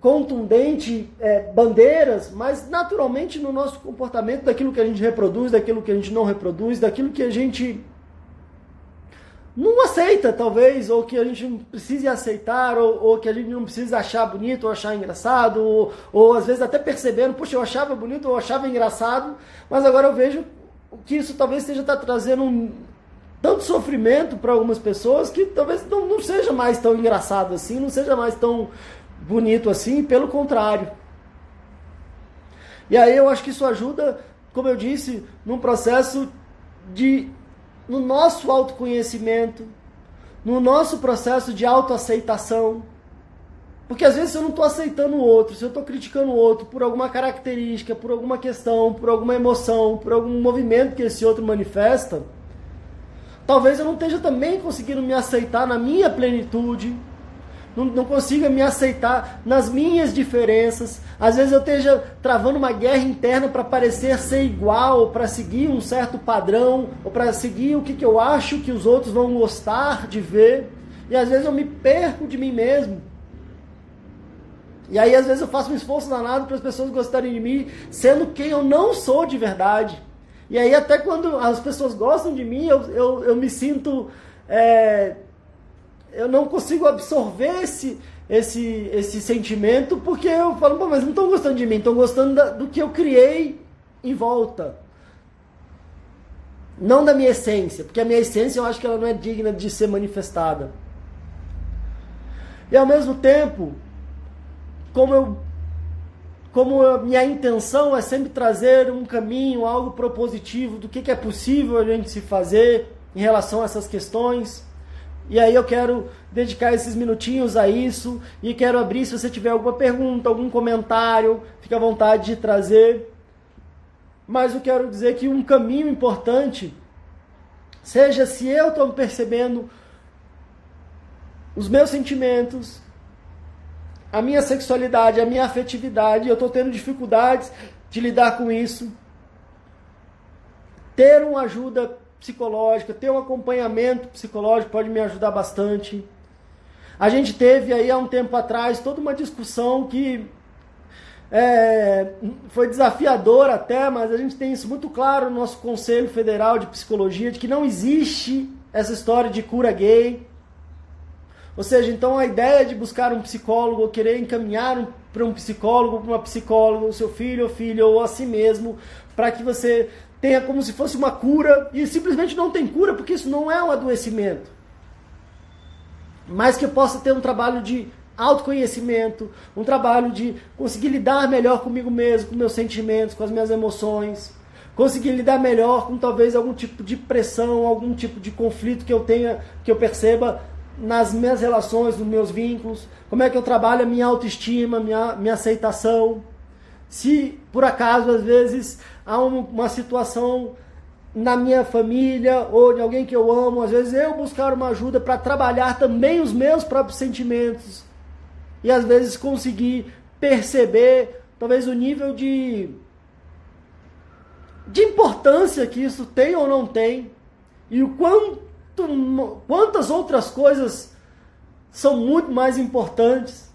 contundente é, bandeiras, mas naturalmente no nosso comportamento, daquilo que a gente reproduz, daquilo que a gente não reproduz, daquilo que a gente não aceita, talvez, ou que a gente não precise aceitar, ou, ou que a gente não precisa achar bonito ou achar engraçado, ou, ou às vezes até percebendo, puxa, eu achava bonito ou achava engraçado, mas agora eu vejo que isso talvez esteja tá trazendo um, tanto sofrimento para algumas pessoas que talvez não, não seja mais tão engraçado assim, não seja mais tão bonito assim, pelo contrário. E aí eu acho que isso ajuda, como eu disse, num processo de no nosso autoconhecimento, no nosso processo de autoaceitação. Porque às vezes eu não estou aceitando o outro, se eu estou criticando o outro por alguma característica, por alguma questão, por alguma emoção, por algum movimento que esse outro manifesta, Talvez eu não esteja também conseguindo me aceitar na minha plenitude, não, não consiga me aceitar nas minhas diferenças. Às vezes eu esteja travando uma guerra interna para parecer ser igual, para seguir um certo padrão, ou para seguir o que, que eu acho que os outros vão gostar de ver. E às vezes eu me perco de mim mesmo. E aí às vezes eu faço um esforço danado para as pessoas gostarem de mim, sendo quem eu não sou de verdade. E aí até quando as pessoas gostam de mim, eu, eu, eu me sinto. É, eu não consigo absorver esse, esse, esse sentimento porque eu falo, mas não estão gostando de mim, estão gostando da, do que eu criei em volta. Não da minha essência, porque a minha essência eu acho que ela não é digna de ser manifestada. E ao mesmo tempo, como eu como minha intenção é sempre trazer um caminho, algo propositivo do que, que é possível a gente se fazer em relação a essas questões. E aí eu quero dedicar esses minutinhos a isso e quero abrir se você tiver alguma pergunta, algum comentário, fique à vontade de trazer. Mas eu quero dizer que um caminho importante seja se eu estou percebendo os meus sentimentos, a minha sexualidade, a minha afetividade, eu estou tendo dificuldades de lidar com isso. Ter uma ajuda psicológica, ter um acompanhamento psicológico pode me ajudar bastante. A gente teve aí há um tempo atrás toda uma discussão que é, foi desafiadora até, mas a gente tem isso muito claro no nosso Conselho Federal de Psicologia, de que não existe essa história de cura gay. Ou seja, então a ideia de buscar um psicólogo, ou querer encaminhar um, para um psicólogo, para uma psicóloga, o seu filho ou filha, ou a si mesmo, para que você tenha como se fosse uma cura, e simplesmente não tem cura, porque isso não é um adoecimento. Mas que eu possa ter um trabalho de autoconhecimento, um trabalho de conseguir lidar melhor comigo mesmo, com meus sentimentos, com as minhas emoções, conseguir lidar melhor com talvez algum tipo de pressão, algum tipo de conflito que eu tenha, que eu perceba nas minhas relações, nos meus vínculos, como é que eu trabalho a minha autoestima, minha, minha aceitação. Se por acaso, às vezes, há uma situação na minha família ou de alguém que eu amo, às vezes eu buscar uma ajuda para trabalhar também os meus próprios sentimentos. E às vezes conseguir perceber talvez o nível de de importância que isso tem ou não tem. E o quanto quantas outras coisas são muito mais importantes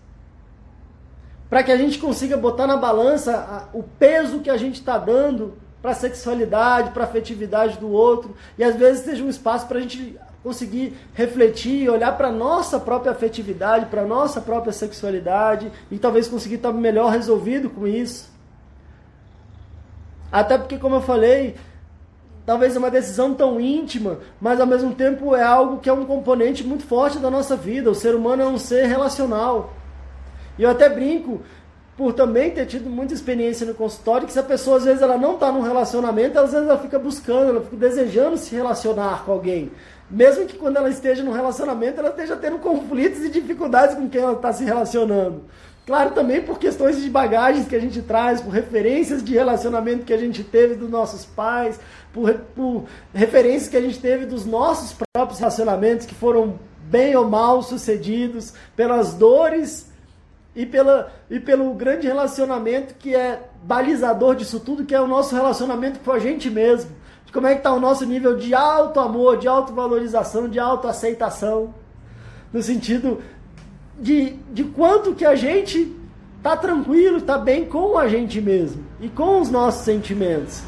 para que a gente consiga botar na balança o peso que a gente está dando para a sexualidade, para a afetividade do outro, e às vezes seja um espaço para a gente conseguir refletir, olhar para nossa própria afetividade, para nossa própria sexualidade, e talvez conseguir estar melhor resolvido com isso. Até porque, como eu falei, talvez é uma decisão tão íntima, mas ao mesmo tempo é algo que é um componente muito forte da nossa vida. O ser humano é um ser relacional. E eu até brinco por também ter tido muita experiência no consultório, que se a pessoa às vezes ela não está num relacionamento, às vezes ela fica buscando, ela fica desejando se relacionar com alguém. Mesmo que quando ela esteja num relacionamento, ela esteja tendo conflitos e dificuldades com quem ela está se relacionando. Claro, também por questões de bagagens que a gente traz, por referências de relacionamento que a gente teve dos nossos pais, por, por referências que a gente teve dos nossos próprios relacionamentos que foram bem ou mal sucedidos, pelas dores e, pela, e pelo grande relacionamento que é balizador disso tudo, que é o nosso relacionamento com a gente mesmo. De como é que está o nosso nível de alto amor, de autovalorização, de autoaceitação. No sentido de, de quanto que a gente está tranquilo, está bem com a gente mesmo e com os nossos sentimentos.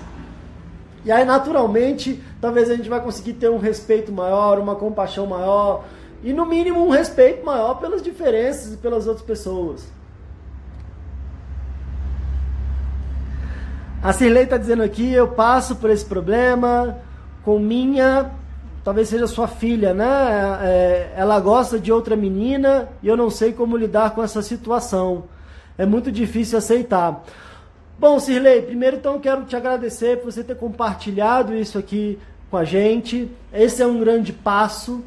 E aí, naturalmente, talvez a gente vai conseguir ter um respeito maior, uma compaixão maior, e no mínimo um respeito maior pelas diferenças e pelas outras pessoas. A Cirlei está dizendo aqui, eu passo por esse problema com minha, talvez seja sua filha, né? É, ela gosta de outra menina e eu não sei como lidar com essa situação. É muito difícil aceitar. Bom, Cirlei, primeiro então quero te agradecer por você ter compartilhado isso aqui com a gente. Esse é um grande passo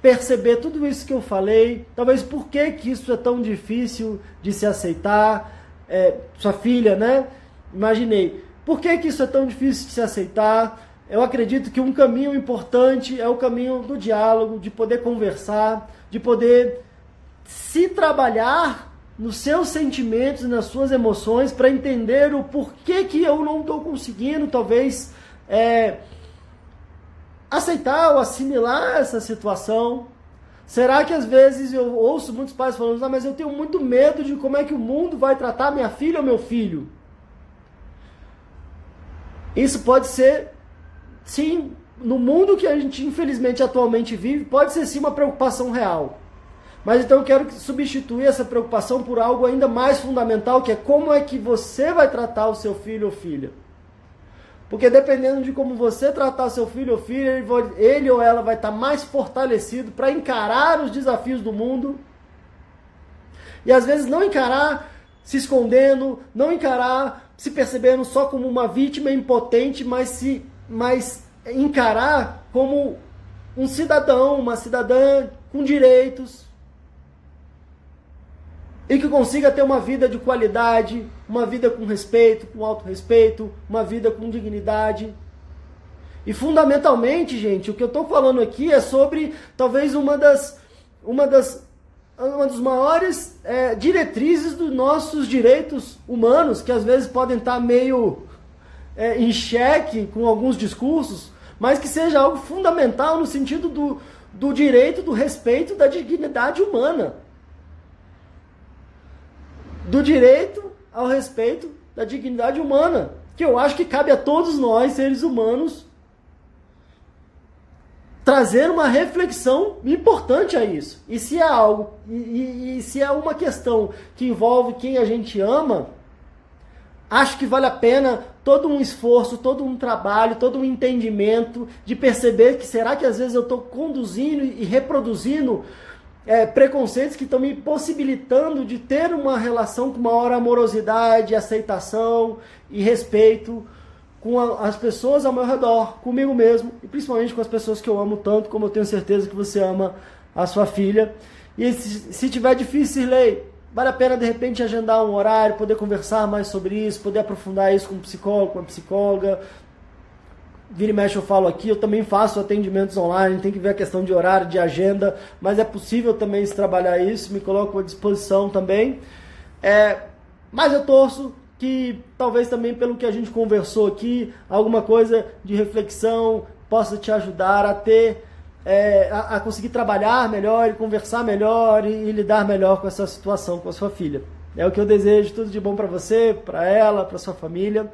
perceber tudo isso que eu falei, talvez por que, que isso é tão difícil de se aceitar, é, sua filha, né? Imaginei, por que, que isso é tão difícil de se aceitar? Eu acredito que um caminho importante é o caminho do diálogo, de poder conversar, de poder se trabalhar nos seus sentimentos nas suas emoções para entender o porquê que eu não estou conseguindo, talvez, é, aceitar ou assimilar essa situação? Será que às vezes eu ouço muitos pais falando, ah, mas eu tenho muito medo de como é que o mundo vai tratar minha filha ou meu filho? Isso pode ser, sim, no mundo que a gente infelizmente atualmente vive, pode ser sim uma preocupação real. Mas então eu quero substituir essa preocupação por algo ainda mais fundamental, que é como é que você vai tratar o seu filho ou filha. Porque dependendo de como você tratar seu filho ou filha, ele ou ela vai estar mais fortalecido para encarar os desafios do mundo. E às vezes não encarar se escondendo, não encarar se percebendo só como uma vítima impotente, mas se mas encarar como um cidadão, uma cidadã com direitos, e que consiga ter uma vida de qualidade, uma vida com respeito, com autorrespeito, uma vida com dignidade. E fundamentalmente, gente, o que eu estou falando aqui é sobre talvez uma das, uma das, uma dos maiores é, diretrizes dos nossos direitos humanos, que às vezes podem estar meio é, em xeque com alguns discursos, mas que seja algo fundamental no sentido do, do direito, do respeito, da dignidade humana do direito ao respeito da dignidade humana, que eu acho que cabe a todos nós, seres humanos, trazer uma reflexão importante a isso. E se é algo, e, e, e se é uma questão que envolve quem a gente ama, acho que vale a pena todo um esforço, todo um trabalho, todo um entendimento de perceber que será que às vezes eu estou conduzindo e reproduzindo é, preconceitos que estão me possibilitando de ter uma relação com maior amorosidade, aceitação e respeito com a, as pessoas ao meu redor, comigo mesmo e principalmente com as pessoas que eu amo tanto, como eu tenho certeza que você ama a sua filha. E se, se tiver difícil, Lei, vale a pena de repente agendar um horário, poder conversar mais sobre isso, poder aprofundar isso com um psicólogo, com uma psicóloga. Vira e mexe eu falo aqui, eu também faço atendimentos online, tem que ver a questão de horário, de agenda, mas é possível também se trabalhar isso, me coloco à disposição também. É, mas eu torço que talvez também pelo que a gente conversou aqui, alguma coisa de reflexão possa te ajudar a ter, é, a, a, conseguir trabalhar melhor, conversar melhor e, e, lidar melhor com essa situação com a sua filha. É o que eu desejo, tudo de bom para você, para ela, para sua família.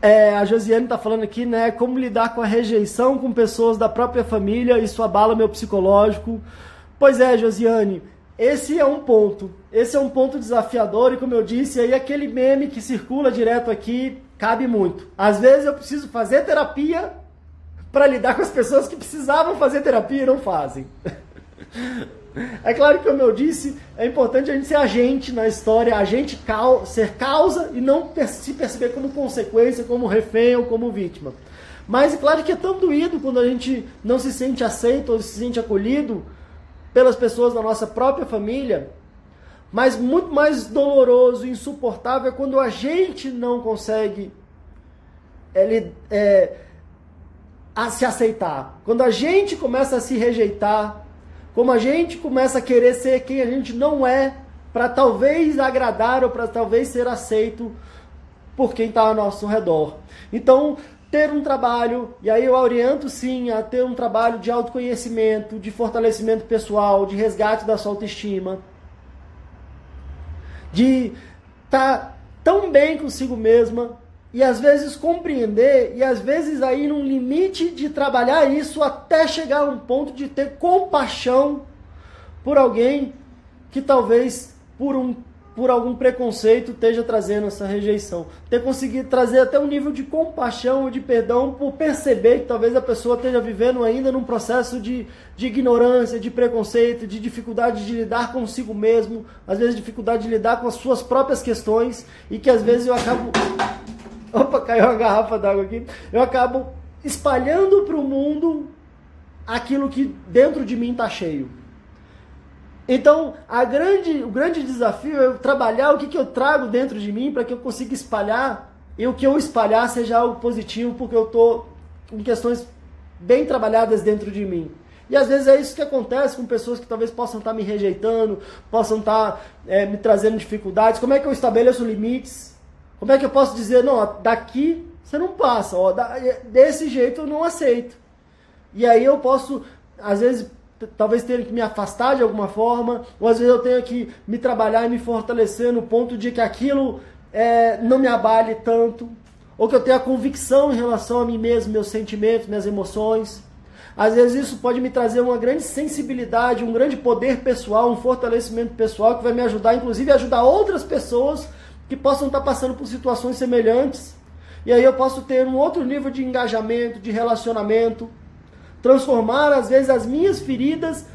É, a Josiane está falando aqui, né? Como lidar com a rejeição com pessoas da própria família, isso abala meu psicológico. Pois é, Josiane, esse é um ponto. Esse é um ponto desafiador e como eu disse, aí aquele meme que circula direto aqui cabe muito. Às vezes eu preciso fazer terapia para lidar com as pessoas que precisavam fazer terapia e não fazem. [laughs] É claro que, como eu disse, é importante a gente ser agente na história, agente ser causa e não se perceber como consequência, como refém ou como vítima. Mas é claro que é tão doído quando a gente não se sente aceito ou se sente acolhido pelas pessoas da nossa própria família, mas muito mais doloroso e insuportável é quando a gente não consegue ele, é, a se aceitar. Quando a gente começa a se rejeitar, como a gente começa a querer ser quem a gente não é, para talvez agradar ou para talvez ser aceito por quem está ao nosso redor. Então, ter um trabalho, e aí eu oriento sim a ter um trabalho de autoconhecimento, de fortalecimento pessoal, de resgate da sua autoestima, de estar tá tão bem consigo mesma e às vezes compreender e às vezes aí num limite de trabalhar isso até chegar a um ponto de ter compaixão por alguém que talvez por um por algum preconceito esteja trazendo essa rejeição. Ter conseguido trazer até um nível de compaixão e de perdão por perceber que talvez a pessoa esteja vivendo ainda num processo de, de ignorância, de preconceito, de dificuldade de lidar consigo mesmo, às vezes dificuldade de lidar com as suas próprias questões e que às vezes eu acabo. [laughs] Opa, caiu uma garrafa d'água aqui. Eu acabo espalhando para o mundo aquilo que dentro de mim está cheio. Então, grande, o grande desafio é trabalhar o que, que eu trago dentro de mim para que eu consiga espalhar e o que eu espalhar seja algo positivo, porque eu estou com questões bem trabalhadas dentro de mim. E às vezes é isso que acontece com pessoas que talvez possam estar me rejeitando, possam estar é, me trazendo dificuldades. Como é que eu estabeleço limites? Como é que eu posso dizer, não, daqui você não passa, ó, desse jeito eu não aceito. E aí eu posso, às vezes, talvez tenha que me afastar de alguma forma, ou às vezes eu tenho que me trabalhar e me fortalecer no ponto de que aquilo é, não me abale tanto, ou que eu tenha convicção em relação a mim mesmo, meus sentimentos, minhas emoções. Às vezes isso pode me trazer uma grande sensibilidade, um grande poder pessoal, um fortalecimento pessoal que vai me ajudar, inclusive, a ajudar outras pessoas que possam estar passando por situações semelhantes. E aí eu posso ter um outro nível de engajamento, de relacionamento, transformar às vezes as minhas feridas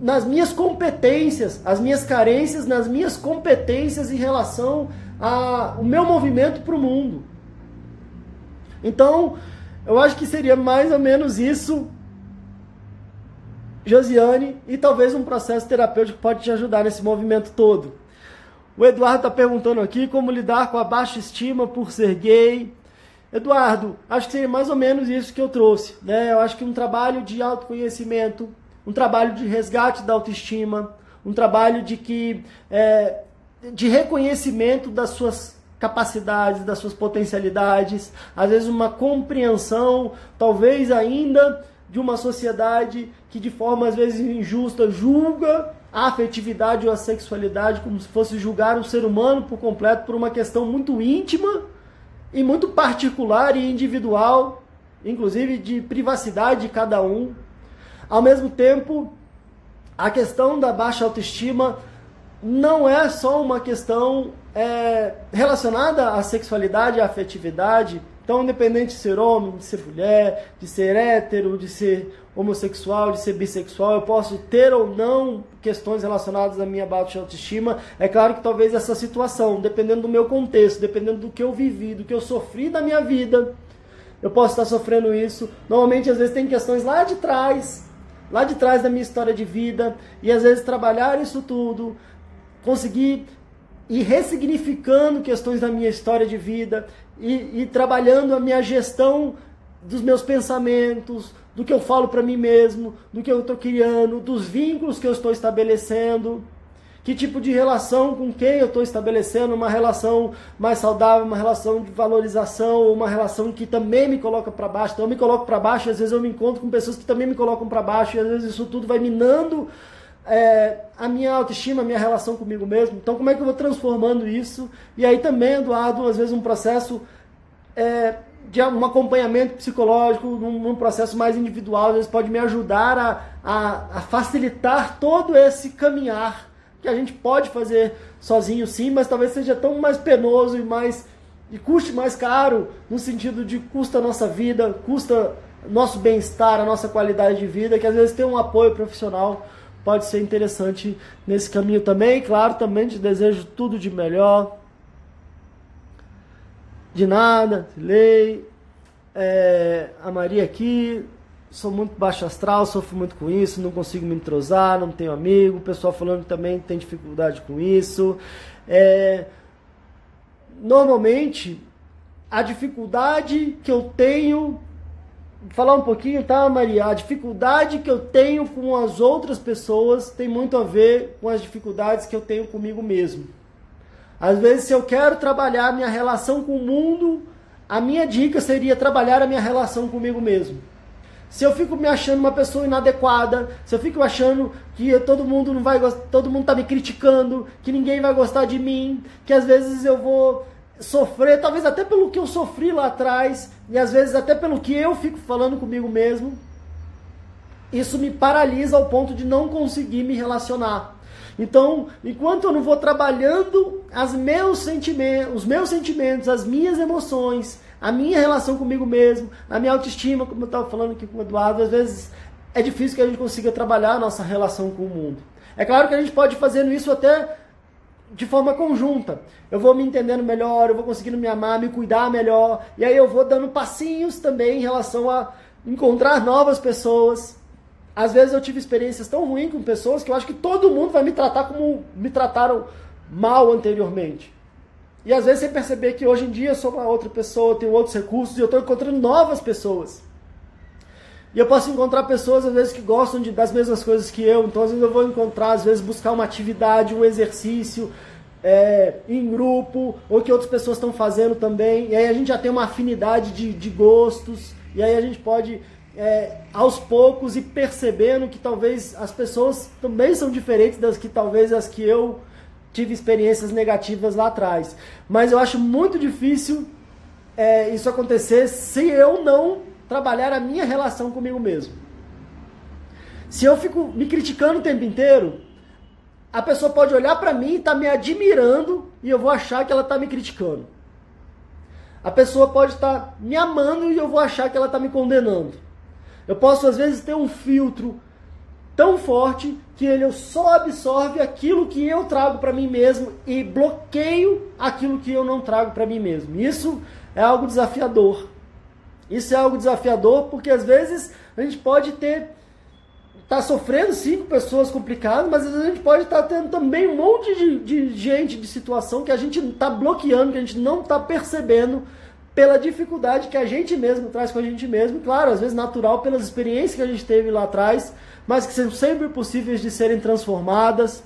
nas minhas competências, as minhas carências nas minhas competências em relação ao meu movimento para o mundo. Então, eu acho que seria mais ou menos isso, Josiane, e talvez um processo terapêutico pode te ajudar nesse movimento todo. O Eduardo está perguntando aqui como lidar com a baixa estima por ser gay, Eduardo, acho que seria mais ou menos isso que eu trouxe. Né? Eu acho que um trabalho de autoconhecimento, um trabalho de resgate da autoestima, um trabalho de que é, de reconhecimento das suas capacidades, das suas potencialidades, às vezes uma compreensão, talvez ainda de uma sociedade que de forma às vezes injusta julga a afetividade ou a sexualidade como se fosse julgar um ser humano por completo por uma questão muito íntima e muito particular e individual, inclusive de privacidade de cada um. Ao mesmo tempo, a questão da baixa autoestima não é só uma questão é, relacionada à sexualidade, à afetividade. Então, independente de ser homem, de ser mulher, de ser hétero, de ser homossexual, de ser bissexual, eu posso ter ou não questões relacionadas à minha baixa autoestima. É claro que talvez essa situação, dependendo do meu contexto, dependendo do que eu vivi, do que eu sofri da minha vida, eu posso estar sofrendo isso. Normalmente, às vezes, tem questões lá de trás, lá de trás da minha história de vida, e às vezes trabalhar isso tudo, conseguir ir ressignificando questões da minha história de vida e, e trabalhando a minha gestão dos meus pensamentos, do que eu falo para mim mesmo, do que eu estou criando, dos vínculos que eu estou estabelecendo. Que tipo de relação com quem eu estou estabelecendo? Uma relação mais saudável, uma relação de valorização, uma relação que também me coloca para baixo. Então eu me coloco para baixo, às vezes eu me encontro com pessoas que também me colocam para baixo, e às vezes isso tudo vai minando é, a minha autoestima, a minha relação comigo mesmo. Então como é que eu vou transformando isso? E aí também, Eduardo, às vezes um processo é, de um acompanhamento psicológico, num, num, processo mais individual, às vezes pode me ajudar a, a, a facilitar todo esse caminhar que a gente pode fazer sozinho sim, mas talvez seja tão mais penoso e mais e custe mais caro no sentido de custa a nossa vida, custa nosso bem-estar, a nossa qualidade de vida, que às vezes ter um apoio profissional pode ser interessante nesse caminho também. Claro, também te desejo tudo de melhor. De nada, lei. É, a Maria aqui, sou muito baixo astral, sofro muito com isso, não consigo me entrosar, não tenho amigo, o pessoal falando também tem dificuldade com isso. É, normalmente, a dificuldade que eu tenho, falar um pouquinho, tá, Maria? A dificuldade que eu tenho com as outras pessoas tem muito a ver com as dificuldades que eu tenho comigo mesmo. Às vezes, se eu quero trabalhar minha relação com o mundo, a minha dica seria trabalhar a minha relação comigo mesmo se eu fico me achando uma pessoa inadequada, se eu fico achando que todo mundo não vai todo mundo tá me criticando, que ninguém vai gostar de mim, que às vezes eu vou sofrer, talvez até pelo que eu sofri lá atrás, e às vezes até pelo que eu fico falando comigo mesmo, isso me paralisa ao ponto de não conseguir me relacionar. Então, enquanto eu não vou trabalhando as meus sentimentos, os meus sentimentos, as minhas emoções, a minha relação comigo mesmo, a minha autoestima, como eu estava falando aqui com o Eduardo, às vezes é difícil que a gente consiga trabalhar a nossa relação com o mundo. É claro que a gente pode fazer isso até de forma conjunta. Eu vou me entendendo melhor, eu vou conseguindo me amar, me cuidar melhor, e aí eu vou dando passinhos também em relação a encontrar novas pessoas. Às vezes eu tive experiências tão ruins com pessoas que eu acho que todo mundo vai me tratar como me trataram mal anteriormente. E às vezes sem perceber que hoje em dia eu sou uma outra pessoa, tenho outros recursos e eu estou encontrando novas pessoas. E eu posso encontrar pessoas às vezes que gostam de, das mesmas coisas que eu, então às vezes eu vou encontrar, às vezes buscar uma atividade, um exercício é, em grupo, ou que outras pessoas estão fazendo também, e aí a gente já tem uma afinidade de, de gostos, e aí a gente pode é, aos poucos ir percebendo que talvez as pessoas também são diferentes das que talvez as que eu tive experiências negativas lá atrás. Mas eu acho muito difícil é, isso acontecer se eu não trabalhar a minha relação comigo mesmo. Se eu fico me criticando o tempo inteiro, a pessoa pode olhar para mim e tá me admirando e eu vou achar que ela está me criticando. A pessoa pode estar tá me amando e eu vou achar que ela está me condenando. Eu posso às vezes ter um filtro tão forte que ele só absorve aquilo que eu trago para mim mesmo e bloqueio aquilo que eu não trago para mim mesmo. Isso é algo desafiador. Isso é algo desafiador porque às vezes a gente pode ter tá sofrendo sim com pessoas complicadas, mas às vezes a gente pode estar tá tendo também um monte de, de gente, de situação que a gente está bloqueando, que a gente não está percebendo pela dificuldade que a gente mesmo traz com a gente mesmo, claro, às vezes natural pelas experiências que a gente teve lá atrás, mas que são sempre possíveis de serem transformadas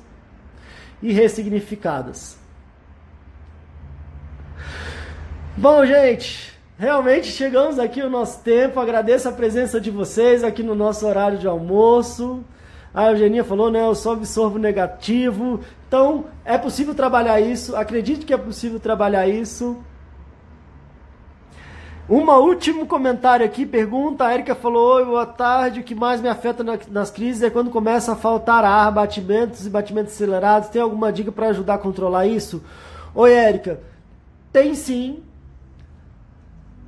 e ressignificadas. Bom, gente, realmente chegamos aqui o nosso tempo. Agradeço a presença de vocês aqui no nosso horário de almoço. A Eugenia falou, né? Eu só absorvo negativo. Então, é possível trabalhar isso. Acredito que é possível trabalhar isso. Um último comentário aqui, pergunta, a Erika falou, Oi, boa tarde, o que mais me afeta nas crises é quando começa a faltar ar, batimentos e batimentos acelerados, tem alguma dica para ajudar a controlar isso? Oi, Erika, tem sim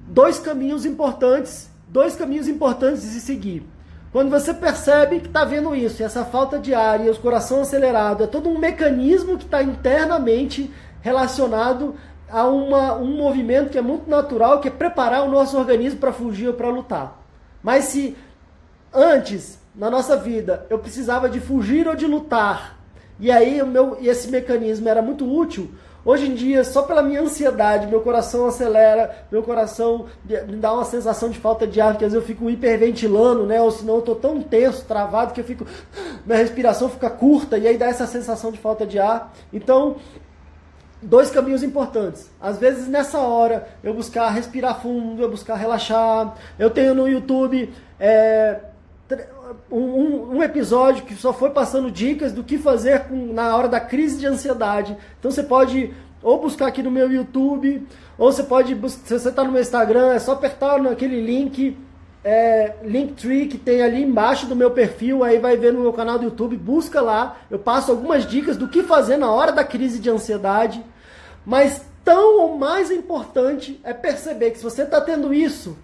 dois caminhos importantes, dois caminhos importantes de seguir. Quando você percebe que está vendo isso, essa falta de ar e o coração acelerado, é todo um mecanismo que está internamente relacionado há uma, um movimento que é muito natural, que é preparar o nosso organismo para fugir ou para lutar. Mas se antes, na nossa vida, eu precisava de fugir ou de lutar, e aí o meu, esse mecanismo era muito útil, Hoje em dia, só pela minha ansiedade, meu coração acelera, meu coração me dá uma sensação de falta de ar, porque às vezes eu fico hiperventilando, né? Ou senão eu tô tão tenso, travado, que eu fico. Minha respiração fica curta e aí dá essa sensação de falta de ar. Então, dois caminhos importantes. Às vezes nessa hora eu buscar respirar fundo, eu buscar relaxar. Eu tenho no YouTube é, um, um, episódio que só foi passando dicas do que fazer com, na hora da crise de ansiedade. Então você pode ou buscar aqui no meu YouTube, ou você pode, se você está no meu Instagram, é só apertar naquele link, é, Linktree que tem ali embaixo do meu perfil, aí vai ver no meu canal do YouTube, busca lá, eu passo algumas dicas do que fazer na hora da crise de ansiedade, mas tão ou mais importante é perceber que se você está tendo isso,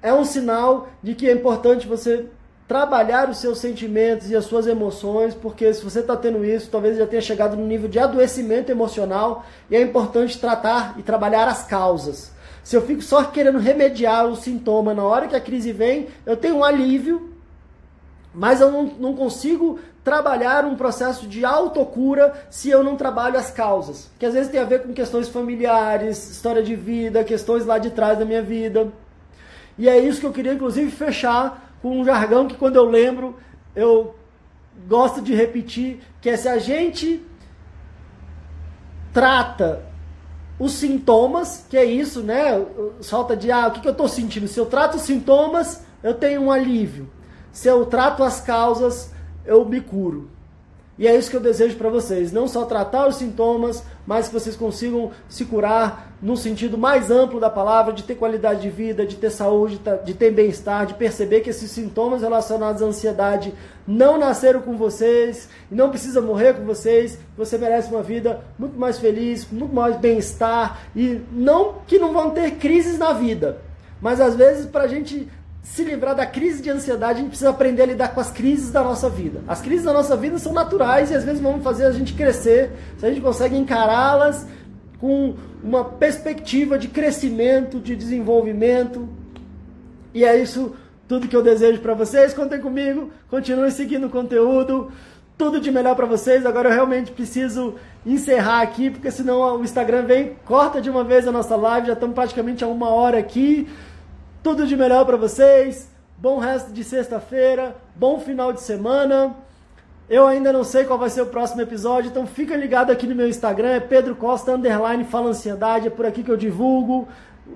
é um sinal de que é importante você trabalhar os seus sentimentos e as suas emoções, porque se você está tendo isso, talvez já tenha chegado no nível de adoecimento emocional e é importante tratar e trabalhar as causas. Se eu fico só querendo remediar o sintoma na hora que a crise vem, eu tenho um alívio, mas eu não, não consigo trabalhar um processo de autocura se eu não trabalho as causas. Que às vezes tem a ver com questões familiares, história de vida, questões lá de trás da minha vida. E é isso que eu queria, inclusive, fechar com um jargão que quando eu lembro, eu gosto de repetir, que é se a gente trata os sintomas, que é isso, né? Falta de, ah, o que, que eu estou sentindo? Se eu trato os sintomas, eu tenho um alívio. Se eu trato as causas, eu me curo. E é isso que eu desejo para vocês, não só tratar os sintomas, mas que vocês consigam se curar no sentido mais amplo da palavra, de ter qualidade de vida, de ter saúde, de ter bem-estar, de perceber que esses sintomas relacionados à ansiedade não nasceram com vocês não precisa morrer com vocês. Você merece uma vida muito mais feliz, muito mais bem-estar e não que não vão ter crises na vida, mas às vezes para a gente se livrar da crise de ansiedade, a gente precisa aprender a lidar com as crises da nossa vida. As crises da nossa vida são naturais e às vezes vão fazer a gente crescer, se a gente consegue encará-las com uma perspectiva de crescimento, de desenvolvimento. E é isso tudo que eu desejo para vocês. Contem comigo, continuem seguindo o conteúdo. Tudo de melhor para vocês. Agora eu realmente preciso encerrar aqui, porque senão o Instagram vem, corta de uma vez a nossa live. Já estamos praticamente a uma hora aqui. Tudo de melhor para vocês. Bom resto de sexta-feira. Bom final de semana. Eu ainda não sei qual vai ser o próximo episódio, então fica ligado aqui no meu Instagram, é Pedro Costa Underline Fala Ansiedade, é por aqui que eu divulgo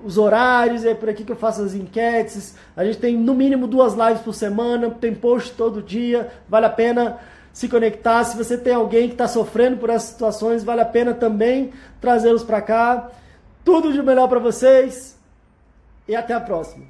os horários, é por aqui que eu faço as enquetes. A gente tem no mínimo duas lives por semana, tem post todo dia, vale a pena se conectar. Se você tem alguém que está sofrendo por essas situações, vale a pena também trazê-los para cá. Tudo de melhor para vocês e até a próxima.